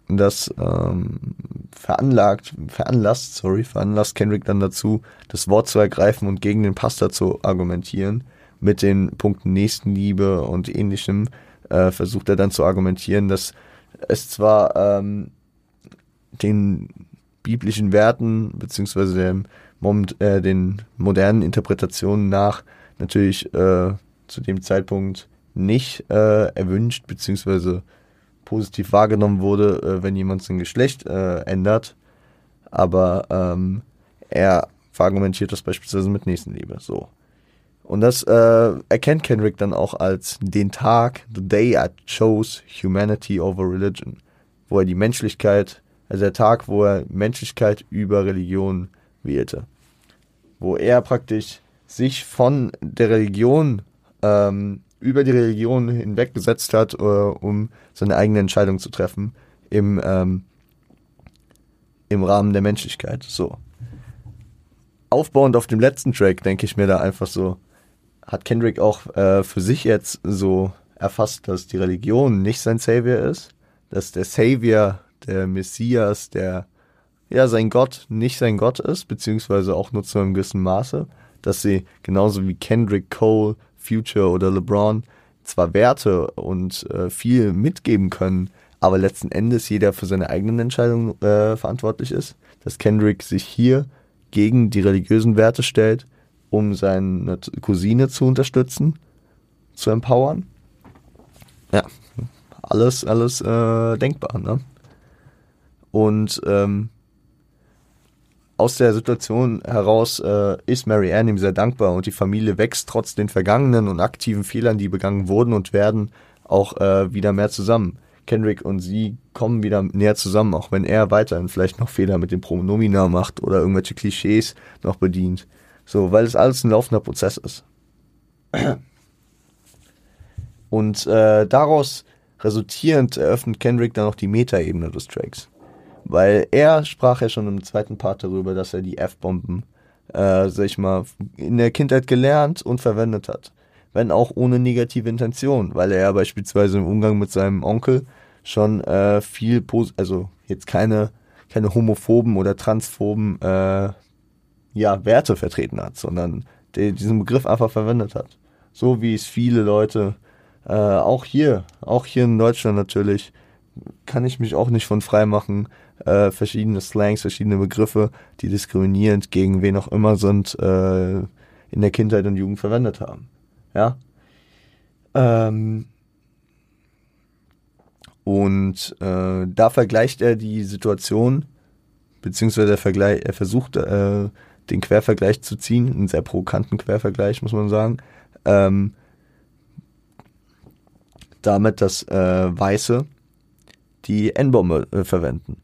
das ähm, veranlagt, veranlasst, sorry, veranlasst Kendrick dann dazu, das Wort zu ergreifen und gegen den Pastor zu argumentieren mit den Punkten Nächstenliebe und ähnlichem, äh, versucht er dann zu argumentieren, dass es zwar ähm, den biblischen Werten beziehungsweise dem, äh, den modernen Interpretationen nach natürlich äh, zu dem Zeitpunkt nicht äh, erwünscht beziehungsweise positiv wahrgenommen wurde, äh, wenn jemand sein Geschlecht äh, ändert. Aber ähm, er verargumentiert das beispielsweise mit Nächstenliebe. So. Und das äh, erkennt Kendrick dann auch als den Tag, the day I chose humanity over religion, wo er die Menschlichkeit, also der Tag, wo er Menschlichkeit über Religion wählte. Wo er praktisch sich von der Religion ähm, über die Religion hinweggesetzt hat, äh, um seine eigene Entscheidung zu treffen im, ähm, im Rahmen der Menschlichkeit. So. Aufbauend auf dem letzten Track denke ich mir da einfach so, hat Kendrick auch äh, für sich jetzt so erfasst, dass die Religion nicht sein Savior ist, dass der Savior, der Messias, der ja sein Gott nicht sein Gott ist, beziehungsweise auch nur zu einem gewissen Maße, dass sie genauso wie Kendrick Cole, Future oder LeBron zwar Werte und äh, viel mitgeben können, aber letzten Endes jeder für seine eigenen Entscheidungen äh, verantwortlich ist, dass Kendrick sich hier gegen die religiösen Werte stellt um seine Cousine zu unterstützen, zu empowern. Ja, alles, alles äh, denkbar. Ne? Und ähm, aus der Situation heraus äh, ist Mary Ann ihm sehr dankbar und die Familie wächst trotz den vergangenen und aktiven Fehlern, die begangen wurden und werden, auch äh, wieder mehr zusammen. Kendrick und sie kommen wieder näher zusammen, auch wenn er weiterhin vielleicht noch Fehler mit dem Pronomina macht oder irgendwelche Klischees noch bedient. So, weil es alles ein laufender Prozess ist. Und äh, daraus resultierend eröffnet Kendrick dann noch die Metaebene des Tracks. Weil er sprach ja schon im zweiten Part darüber, dass er die F-Bomben, äh, sag ich mal, in der Kindheit gelernt und verwendet hat. Wenn auch ohne negative Intention, weil er ja beispielsweise im Umgang mit seinem Onkel schon äh, viel, also jetzt keine, keine homophoben oder transphoben äh, ja, Werte vertreten hat, sondern der diesen Begriff einfach verwendet hat. So wie es viele Leute, äh, auch hier, auch hier in Deutschland natürlich, kann ich mich auch nicht von frei machen, äh, verschiedene Slangs, verschiedene Begriffe, die diskriminierend gegen wen auch immer sind, äh, in der Kindheit und Jugend verwendet haben. Ja. Ähm, und äh, da vergleicht er die Situation, beziehungsweise er, vergleich, er versucht äh, den Quervergleich zu ziehen, einen sehr provokanten Quervergleich, muss man sagen. Ähm, damit, dass äh, Weiße die N-Bombe äh, verwenden.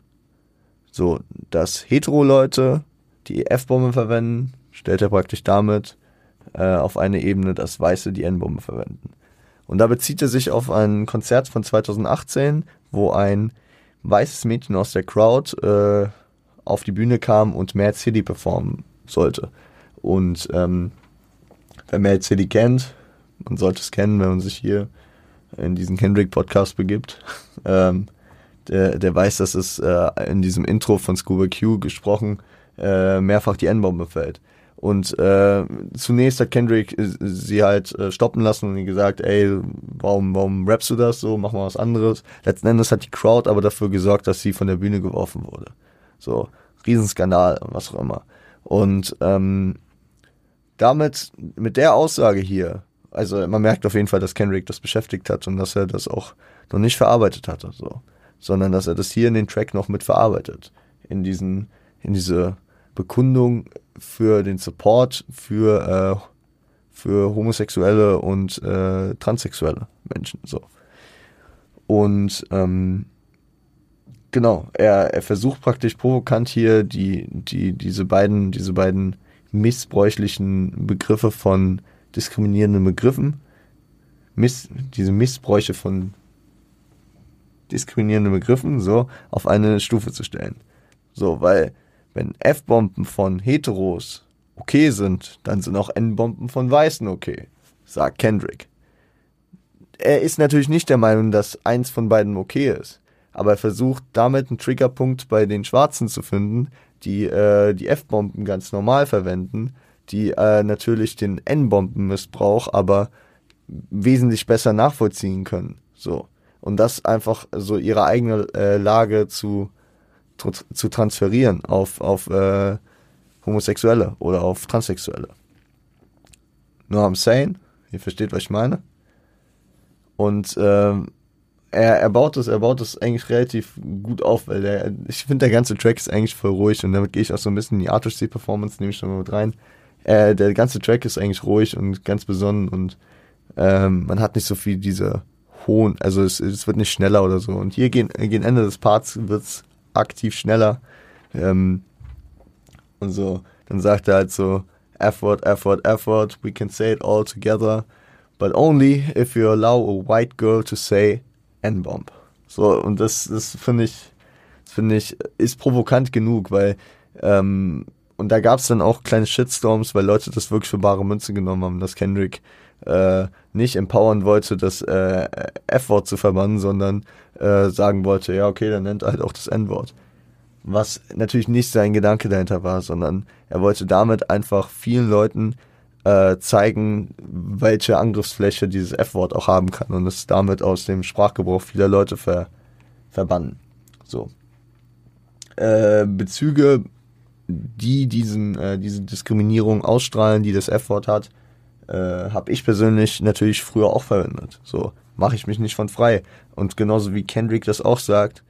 So, dass Hetero-Leute die F-Bombe verwenden, stellt er praktisch damit äh, auf eine Ebene, dass Weiße die N-Bombe verwenden. Und da bezieht er sich auf ein Konzert von 2018, wo ein weißes Mädchen aus der Crowd äh, auf die Bühne kam und Mad City performen sollte. Und ähm, wer Mad City kennt, man sollte es kennen, wenn man sich hier in diesen Kendrick-Podcast begibt, ähm, der, der weiß, dass es äh, in diesem Intro von Scuba Q gesprochen äh, mehrfach die N-Bombe fällt. Und äh, zunächst hat Kendrick sie halt äh, stoppen lassen und ihr gesagt, ey, warum, warum rappst du das so, mach mal was anderes. Letzten Endes hat die Crowd aber dafür gesorgt, dass sie von der Bühne geworfen wurde. So, Riesenskandal und was auch immer. Und ähm, damit, mit der Aussage hier, also man merkt auf jeden Fall, dass Kendrick das beschäftigt hat und dass er das auch noch nicht verarbeitet hatte, so. Sondern dass er das hier in den Track noch mit verarbeitet. In diesen, in diese Bekundung für den Support für, äh, für homosexuelle und äh, transsexuelle Menschen, so. Und ähm, genau, er, er versucht praktisch provokant hier die, die, diese beiden, diese beiden missbräuchlichen Begriffe von diskriminierenden Begriffen, miss, diese Missbräuche von diskriminierenden Begriffen, so, auf eine Stufe zu stellen. So, weil, wenn F-Bomben von Heteros okay sind, dann sind auch N-Bomben von Weißen okay, sagt Kendrick. Er ist natürlich nicht der Meinung, dass eins von beiden okay ist aber er versucht damit einen Triggerpunkt bei den Schwarzen zu finden, die äh, die F-Bomben ganz normal verwenden, die äh, natürlich den N-Bomben-Missbrauch aber wesentlich besser nachvollziehen können. So. Und das einfach so ihre eigene äh, Lage zu, zu transferieren auf, auf äh, Homosexuelle oder auf Transsexuelle. Nur am saying, ihr versteht, was ich meine. Und ähm, er, er baut das, er baut das eigentlich relativ gut auf, weil der, ich finde, der ganze Track ist eigentlich voll ruhig und damit gehe ich auch so ein bisschen in die Artist Performance, nehme ich schon mal mit rein. Äh, der ganze Track ist eigentlich ruhig und ganz besonnen und ähm, man hat nicht so viel diese hohen, also es, es wird nicht schneller oder so. Und hier gegen, gegen Ende des Parts wird's aktiv schneller. Ähm, und so, dann sagt er halt so, effort, effort, effort, we can say it all together, but only if you allow a white girl to say N-Bomb. So, und das, das finde ich, finde ich, ist provokant genug, weil, ähm, und da gab es dann auch kleine Shitstorms, weil Leute das wirklich für bare Münze genommen haben, dass Kendrick äh, nicht empowern wollte, das äh, F-Wort zu verbannen, sondern äh, sagen wollte, ja, okay, dann nennt halt auch das N-Wort. Was natürlich nicht sein Gedanke dahinter war, sondern er wollte damit einfach vielen Leuten äh, zeigen, welche Angriffsfläche dieses F-Wort auch haben kann und es damit aus dem Sprachgebrauch vieler Leute ver verbannen. So. Äh, Bezüge, die diesen, äh, diese Diskriminierung ausstrahlen, die das F-Wort hat, äh, habe ich persönlich natürlich früher auch verwendet. So mache ich mich nicht von frei. Und genauso wie Kendrick das auch sagt,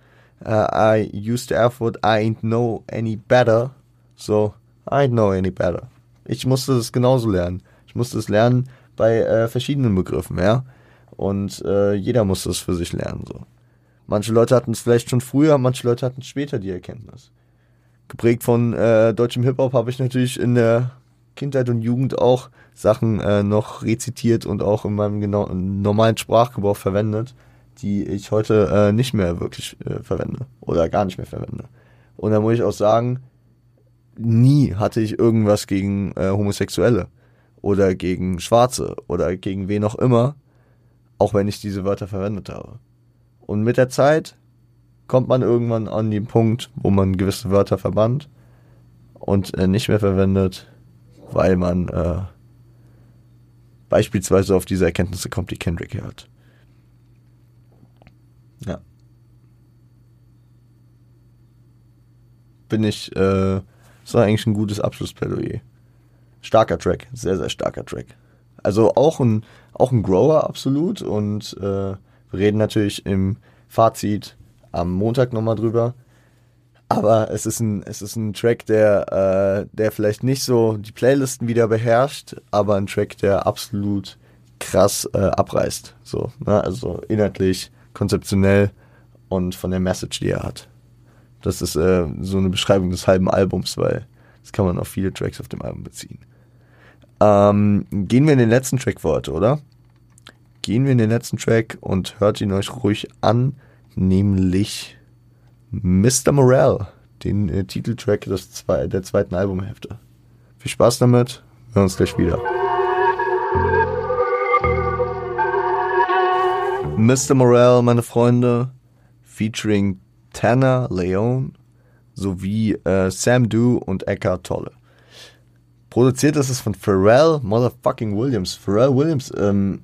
uh, I used the F-Word, I ain't know any better. So, I ain't know any better. Ich musste das genauso lernen. Ich musste es lernen bei äh, verschiedenen Begriffen, ja. Und äh, jeder musste es für sich lernen, so. Manche Leute hatten es vielleicht schon früher, manche Leute hatten später die Erkenntnis. Geprägt von äh, deutschem Hip-Hop habe ich natürlich in der Kindheit und Jugend auch Sachen äh, noch rezitiert und auch in meinem genau, normalen Sprachgebrauch verwendet, die ich heute äh, nicht mehr wirklich äh, verwende oder gar nicht mehr verwende. Und da muss ich auch sagen, nie hatte ich irgendwas gegen äh, Homosexuelle oder gegen Schwarze oder gegen wen auch immer, auch wenn ich diese Wörter verwendet habe. Und mit der Zeit kommt man irgendwann an den Punkt, wo man gewisse Wörter verbannt und äh, nicht mehr verwendet, weil man äh, beispielsweise auf diese Erkenntnisse kommt, die Kendrick hier hat. Ja. Bin ich äh, das war eigentlich ein gutes Abschlussplädoyer. Starker Track, sehr, sehr starker Track. Also auch ein, auch ein Grower absolut und äh, wir reden natürlich im Fazit am Montag nochmal drüber. Aber es ist ein, es ist ein Track, der, äh, der vielleicht nicht so die Playlisten wieder beherrscht, aber ein Track, der absolut krass äh, abreißt. So, ne? Also inhaltlich, konzeptionell und von der Message, die er hat. Das ist äh, so eine Beschreibung des halben Albums, weil das kann man auf viele Tracks auf dem Album beziehen. Ähm, gehen wir in den letzten Track heute, oder? Gehen wir in den letzten Track und hört ihn euch ruhig an, nämlich Mr. Morale, den äh, Titeltrack des zwei, der zweiten Albumhälfte. Viel Spaß damit, wir hören uns gleich wieder. Mr. Morale, meine Freunde, featuring Tanner Leone sowie äh, Sam Du und Eckhart Tolle. Produziert ist es von Pharrell Motherfucking Williams. Pharrell Williams, ähm,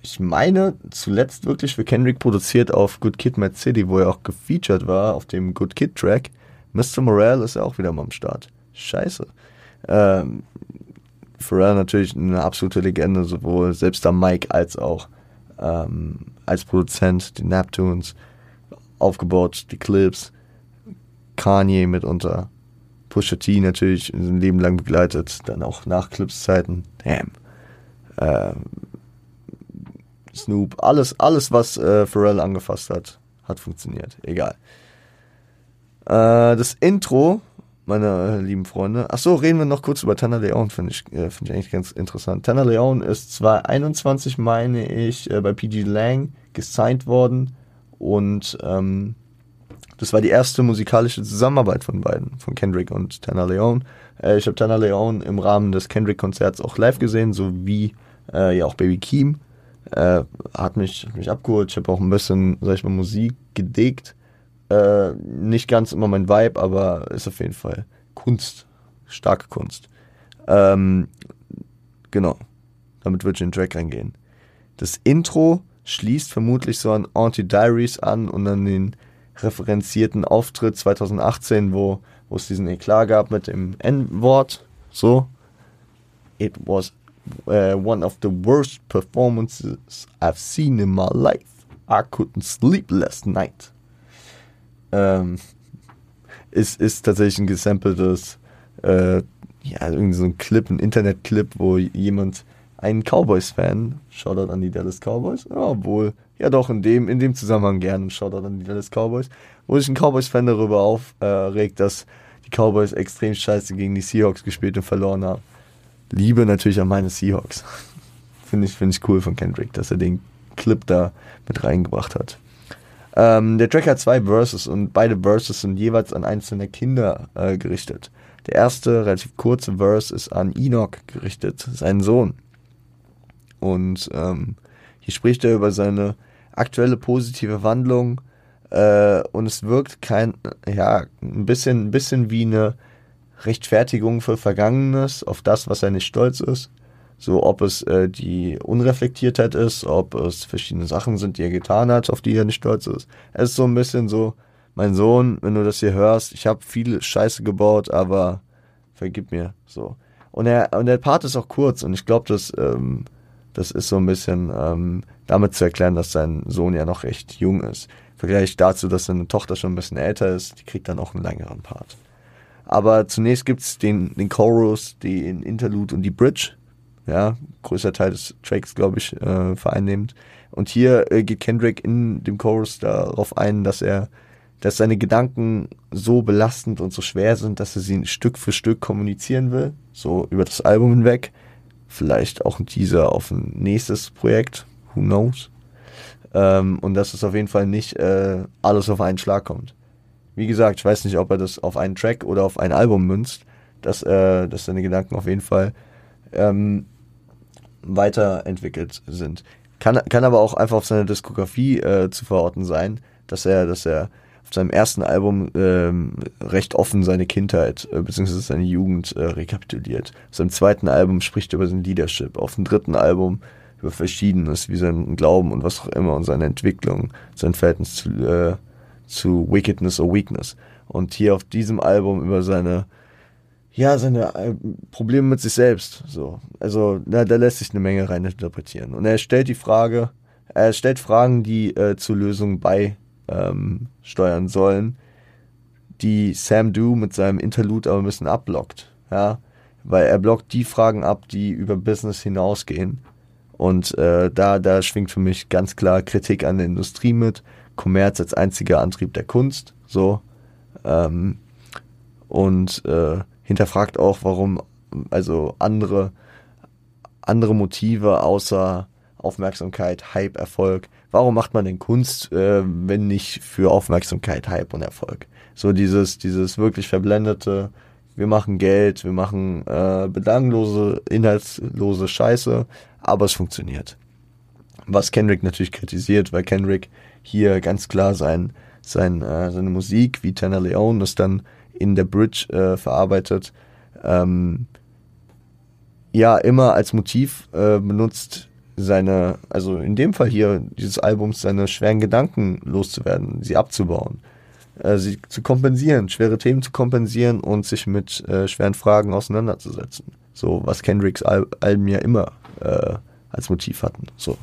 ich meine, zuletzt wirklich für Kendrick produziert auf Good Kid, Mad City, wo er auch gefeatured war auf dem Good Kid Track. Mr. Morale ist ja auch wieder mal am Start. Scheiße. Ähm, Pharrell natürlich eine absolute Legende, sowohl selbst am Mike als auch ähm, als Produzent, die Neptunes aufgebaut, die Clips, Kanye mitunter, Pusha T natürlich ein Leben lang begleitet, dann auch nach Clips-Zeiten, damn. Ähm, Snoop, alles, alles, was äh, Pharrell angefasst hat, hat funktioniert. Egal. Äh, das Intro, meine lieben Freunde. Achso, reden wir noch kurz über Tanner Leon, finde ich, äh, find ich eigentlich ganz interessant. Tanner Leon ist 2021, meine ich, äh, bei PG Lang gesigned worden und ähm, das war die erste musikalische Zusammenarbeit von beiden, von Kendrick und Tanner Leon. Äh, ich habe Tanner Leon im Rahmen des Kendrick-Konzerts auch live gesehen, sowie äh, ja auch Baby Keem. Äh, hat, mich, hat mich abgeholt. Ich habe auch ein bisschen, sag ich mal, Musik gedickt. Äh, nicht ganz immer mein Vibe, aber ist auf jeden Fall Kunst. Starke Kunst. Ähm, genau. Damit würde ich in den Track reingehen. Das Intro schließt vermutlich so an Anti-Diaries an und an den referenzierten Auftritt 2018, wo, wo es diesen Eklat gab mit dem N-Wort. So. It was uh, one of the worst performances I've seen in my life. I couldn't sleep last night. Ähm, ist, ist tatsächlich ein gesampeltes, äh, ja, irgendwie so ein Clip, ein Internet-Clip, wo jemand einen Cowboys-Fan, Shoutout an die Dallas Cowboys, ja, obwohl, ja doch, in dem, in dem Zusammenhang gerne, Shoutout an die Dallas Cowboys, wo sich ein Cowboys-Fan darüber aufregt, äh, dass die Cowboys extrem scheiße gegen die Seahawks gespielt und verloren haben. Liebe natürlich an meine Seahawks. Finde ich, find ich cool von Kendrick, dass er den Clip da mit reingebracht hat. Ähm, der Track hat zwei Verses und beide Verses sind jeweils an einzelne Kinder äh, gerichtet. Der erste, relativ kurze Verse ist an Enoch gerichtet, seinen Sohn. Und ähm, hier spricht er über seine aktuelle positive Wandlung äh, und es wirkt kein, ja, ein bisschen, ein bisschen wie eine Rechtfertigung für Vergangenes auf das, was er nicht stolz ist. So, ob es äh, die Unreflektiertheit ist, ob es verschiedene Sachen sind, die er getan hat, auf die er nicht stolz ist. Es ist so ein bisschen so, mein Sohn, wenn du das hier hörst, ich habe viele Scheiße gebaut, aber vergib mir so. Und er und der Part ist auch kurz und ich glaube, dass ähm, das ist so ein bisschen ähm, damit zu erklären, dass sein Sohn ja noch recht jung ist. Vergleich dazu, dass seine Tochter schon ein bisschen älter ist, die kriegt dann auch einen längeren Part. Aber zunächst gibt's den, den Chorus, den Interlude und die Bridge. Ja, größter Teil des Tracks, glaube ich, äh, vereinnehmend. Und hier äh, geht Kendrick in dem Chorus darauf ein, dass er, dass seine Gedanken so belastend und so schwer sind, dass er sie Stück für Stück kommunizieren will, so über das Album hinweg vielleicht auch ein Teaser auf ein nächstes Projekt, who knows. Ähm, und dass es auf jeden Fall nicht äh, alles auf einen Schlag kommt. Wie gesagt, ich weiß nicht, ob er das auf einen Track oder auf ein Album münzt, dass, äh, dass seine Gedanken auf jeden Fall ähm, weiterentwickelt sind. Kann, kann aber auch einfach auf seine Diskografie äh, zu verorten sein, dass er, dass er seinem ersten Album ähm, recht offen seine Kindheit äh, bzw. seine Jugend äh, rekapituliert. Auf seinem zweiten Album spricht er über sein Leadership. Auf dem dritten Album über Verschiedenes, wie sein Glauben und was auch immer und seine Entwicklung, sein Verhältnis zu, äh, zu Wickedness or Weakness. Und hier auf diesem Album über seine ja, seine äh, Probleme mit sich selbst. So. Also, na, da lässt sich eine Menge rein interpretieren. Und er stellt die Frage, er stellt Fragen, die äh, zur Lösung bei ähm, steuern sollen, die Sam Du mit seinem Interlude aber ein bisschen abblockt. Ja? Weil er blockt die Fragen ab, die über Business hinausgehen. Und äh, da, da schwingt für mich ganz klar Kritik an der Industrie mit, Kommerz als einziger Antrieb der Kunst, so. Ähm, und äh, hinterfragt auch, warum also andere, andere Motive außer Aufmerksamkeit, Hype, Erfolg warum macht man denn Kunst, äh, wenn nicht für Aufmerksamkeit, Hype und Erfolg? So dieses, dieses wirklich verblendete, wir machen Geld, wir machen äh, belanglose, inhaltslose Scheiße, aber es funktioniert. Was Kendrick natürlich kritisiert, weil Kendrick hier ganz klar sein, sein, äh, seine Musik, wie Tanner Leone das dann in der Bridge äh, verarbeitet, ähm, ja, immer als Motiv äh, benutzt, seine, also in dem Fall hier dieses Albums, seine schweren Gedanken loszuwerden, sie abzubauen, äh, sie zu kompensieren, schwere Themen zu kompensieren und sich mit äh, schweren Fragen auseinanderzusetzen. So, was Kendricks Al Alben ja immer äh, als Motiv hatten. So.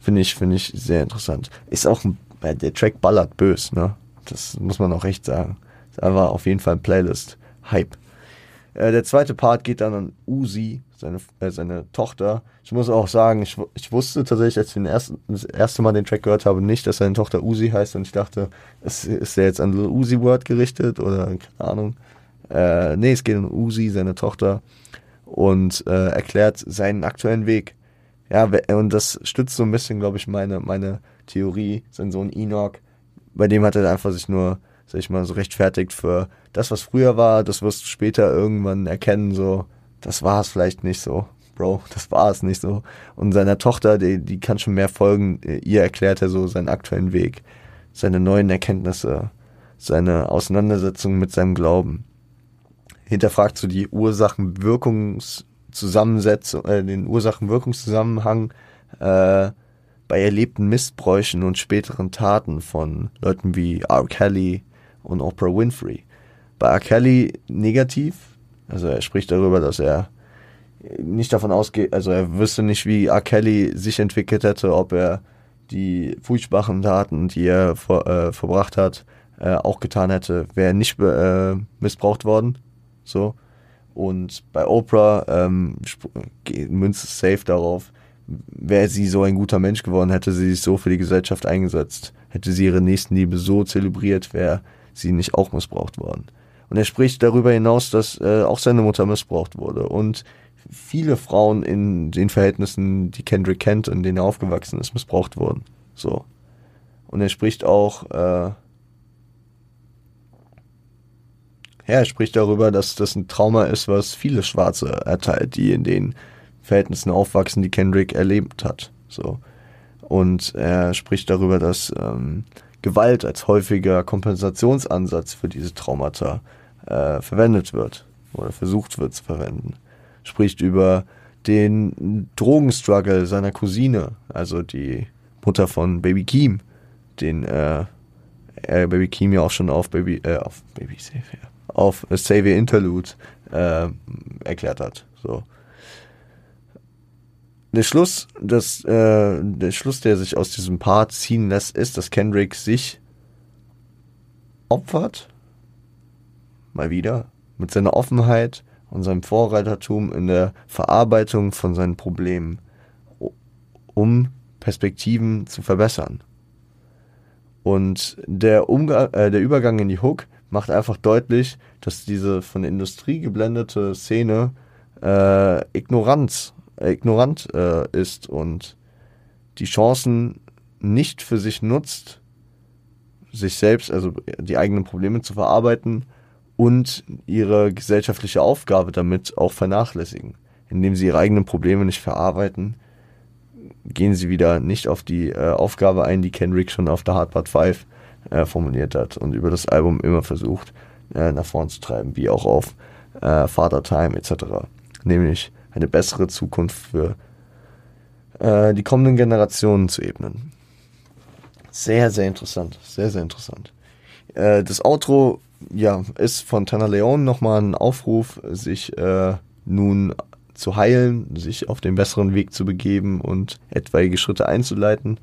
Finde ich, finde ich sehr interessant. Ist auch ein, äh, der Track ballert bös, ne? Das muss man auch echt sagen. Da war auf jeden Fall ein Playlist-Hype. Äh, der zweite Part geht dann an Uzi, seine, äh, seine Tochter. Ich muss auch sagen, ich, ich wusste tatsächlich, als ich den ersten, das erste Mal den Track gehört habe, nicht, dass seine Tochter Uzi heißt und ich dachte, ist, ist der jetzt an Lil Uzi Word gerichtet oder keine Ahnung. Äh, nee, es geht um Uzi, seine Tochter und äh, erklärt seinen aktuellen Weg. Ja, und das stützt so ein bisschen, glaube ich, meine, meine Theorie. Sein Sohn Enoch, bei dem hat er einfach sich nur sag ich mal, so rechtfertigt für das, was früher war, das wirst du später irgendwann erkennen, so, das war es vielleicht nicht so. Bro, das war es nicht so. Und seiner Tochter, die, die kann schon mehr folgen, ihr erklärt er so seinen aktuellen Weg. seine neuen Erkenntnisse, seine Auseinandersetzung mit seinem Glauben. Hinterfragt so die Ursachen-Wirkungs-Zusammensetzung, äh, den Ursachen-Wirkungszusammenhang äh, bei erlebten Missbräuchen und späteren Taten von Leuten wie R. Kelly und Oprah Winfrey. Bei R. Kelly negativ, also er spricht darüber, dass er nicht davon ausgeht, also er wüsste nicht, wie R. Kelly sich entwickelt hätte, ob er die furchtbaren Taten, die er vor, äh, verbracht hat, äh, auch getan hätte, wäre nicht äh, missbraucht worden. So. Und bei Oprah ähm, münzt es safe darauf, wäre sie so ein guter Mensch geworden, hätte sie sich so für die Gesellschaft eingesetzt, hätte sie ihre Nächstenliebe so zelebriert, wäre sie nicht auch missbraucht worden. Und er spricht darüber hinaus, dass äh, auch seine Mutter missbraucht wurde und viele Frauen in den Verhältnissen, die Kendrick kennt, in denen er aufgewachsen ist, missbraucht wurden. So. Und er spricht auch, äh, ja, er spricht darüber, dass das ein Trauma ist, was viele Schwarze erteilt, die in den Verhältnissen aufwachsen, die Kendrick erlebt hat. So. Und er spricht darüber, dass ähm, Gewalt als häufiger Kompensationsansatz für diese Traumata äh, verwendet wird oder versucht wird zu verwenden spricht über den Drogenstruggle seiner Cousine, also die Mutter von Baby Keem, den äh, äh, Baby Keem ja auch schon auf Baby, äh, auf Baby Savior, auf Savior Interlude äh, erklärt hat. So. Der Schluss, das, äh, der Schluss, der sich aus diesem Part ziehen lässt, ist, dass Kendrick sich opfert, mal wieder, mit seiner Offenheit, und seinem Vorreitertum in der Verarbeitung von seinen Problemen, um Perspektiven zu verbessern. Und der, Umgang, äh, der Übergang in die Hook macht einfach deutlich, dass diese von der Industrie geblendete Szene äh, ignorant, äh, ignorant äh, ist und die Chancen nicht für sich nutzt, sich selbst, also die eigenen Probleme zu verarbeiten und ihre gesellschaftliche Aufgabe damit auch vernachlässigen. Indem sie ihre eigenen Probleme nicht verarbeiten, gehen sie wieder nicht auf die äh, Aufgabe ein, die Kendrick schon auf der Hard Part 5 äh, formuliert hat und über das Album immer versucht äh, nach vorn zu treiben, wie auch auf äh, Father Time etc. Nämlich eine bessere Zukunft für äh, die kommenden Generationen zu ebnen. Sehr, sehr interessant. Sehr, sehr interessant. Äh, das Outro ja, ist von Tanner Leon nochmal ein Aufruf, sich äh, nun zu heilen, sich auf den besseren Weg zu begeben und etwaige Schritte einzuleiten.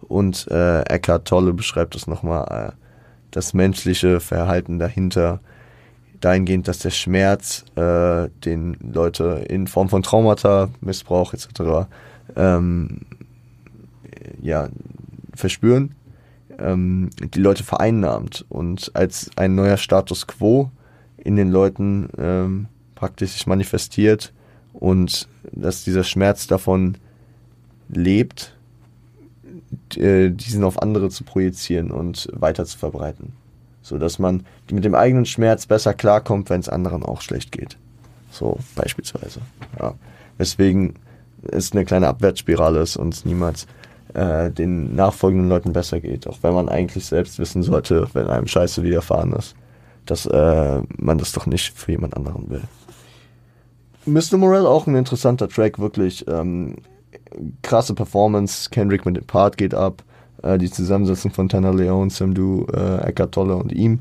Und äh, Eckhart Tolle beschreibt das nochmal, äh, das menschliche Verhalten dahinter, dahingehend, dass der Schmerz, äh, den Leute in Form von Traumata, Missbrauch etc. Ähm, ja, verspüren ähm, die Leute vereinnahmt und als ein neuer Status quo in den Leuten ähm, praktisch sich manifestiert und dass dieser Schmerz davon lebt, äh, diesen auf andere zu projizieren und weiter zu verbreiten. So dass man mit dem eigenen Schmerz besser klarkommt, wenn es anderen auch schlecht geht. So beispielsweise. Ja. Weswegen es eine kleine Abwärtsspirale ist und niemals äh, den nachfolgenden Leuten besser geht, auch wenn man eigentlich selbst wissen sollte, wenn einem Scheiße widerfahren ist, dass äh, man das doch nicht für jemand anderen will. Mr. Morell auch ein interessanter Track, wirklich ähm, krasse Performance, Kendrick mit dem Part geht ab, äh, die Zusammensetzung von Tanner Leon, Sam Du, äh, Eckhart Tolle und ihm.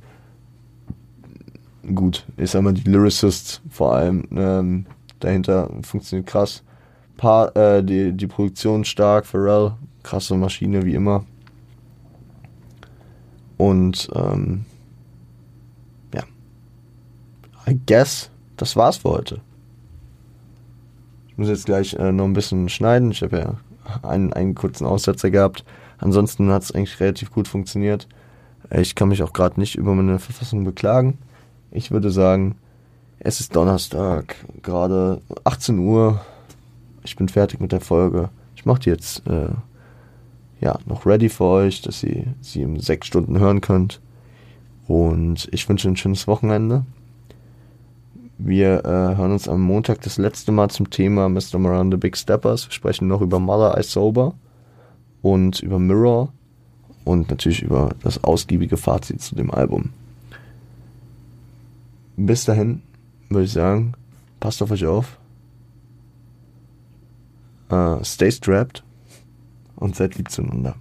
Gut, ich sag mal, die Lyricists vor allem ähm, dahinter funktioniert krass. Paar, äh, die, die Produktion stark, Pharrell, krasse Maschine wie immer. Und ähm, ja, I guess, das war's für heute. Ich muss jetzt gleich äh, noch ein bisschen schneiden. Ich habe ja einen, einen kurzen Aussetzer gehabt. Ansonsten hat es eigentlich relativ gut funktioniert. Ich kann mich auch gerade nicht über meine Verfassung beklagen. Ich würde sagen, es ist Donnerstag, gerade 18 Uhr. Ich bin fertig mit der Folge. Ich mache die jetzt äh, ja, noch ready für euch, dass ihr sie in sechs Stunden hören könnt. Und ich wünsche ein schönes Wochenende. Wir äh, hören uns am Montag das letzte Mal zum Thema Mr. Miranda Big Steppers. Wir sprechen noch über Mother I Sober und über Mirror. und natürlich über das ausgiebige Fazit zu dem Album. Bis dahin würde ich sagen, passt auf euch auf, uh, stay strapped und seid lieb zueinander.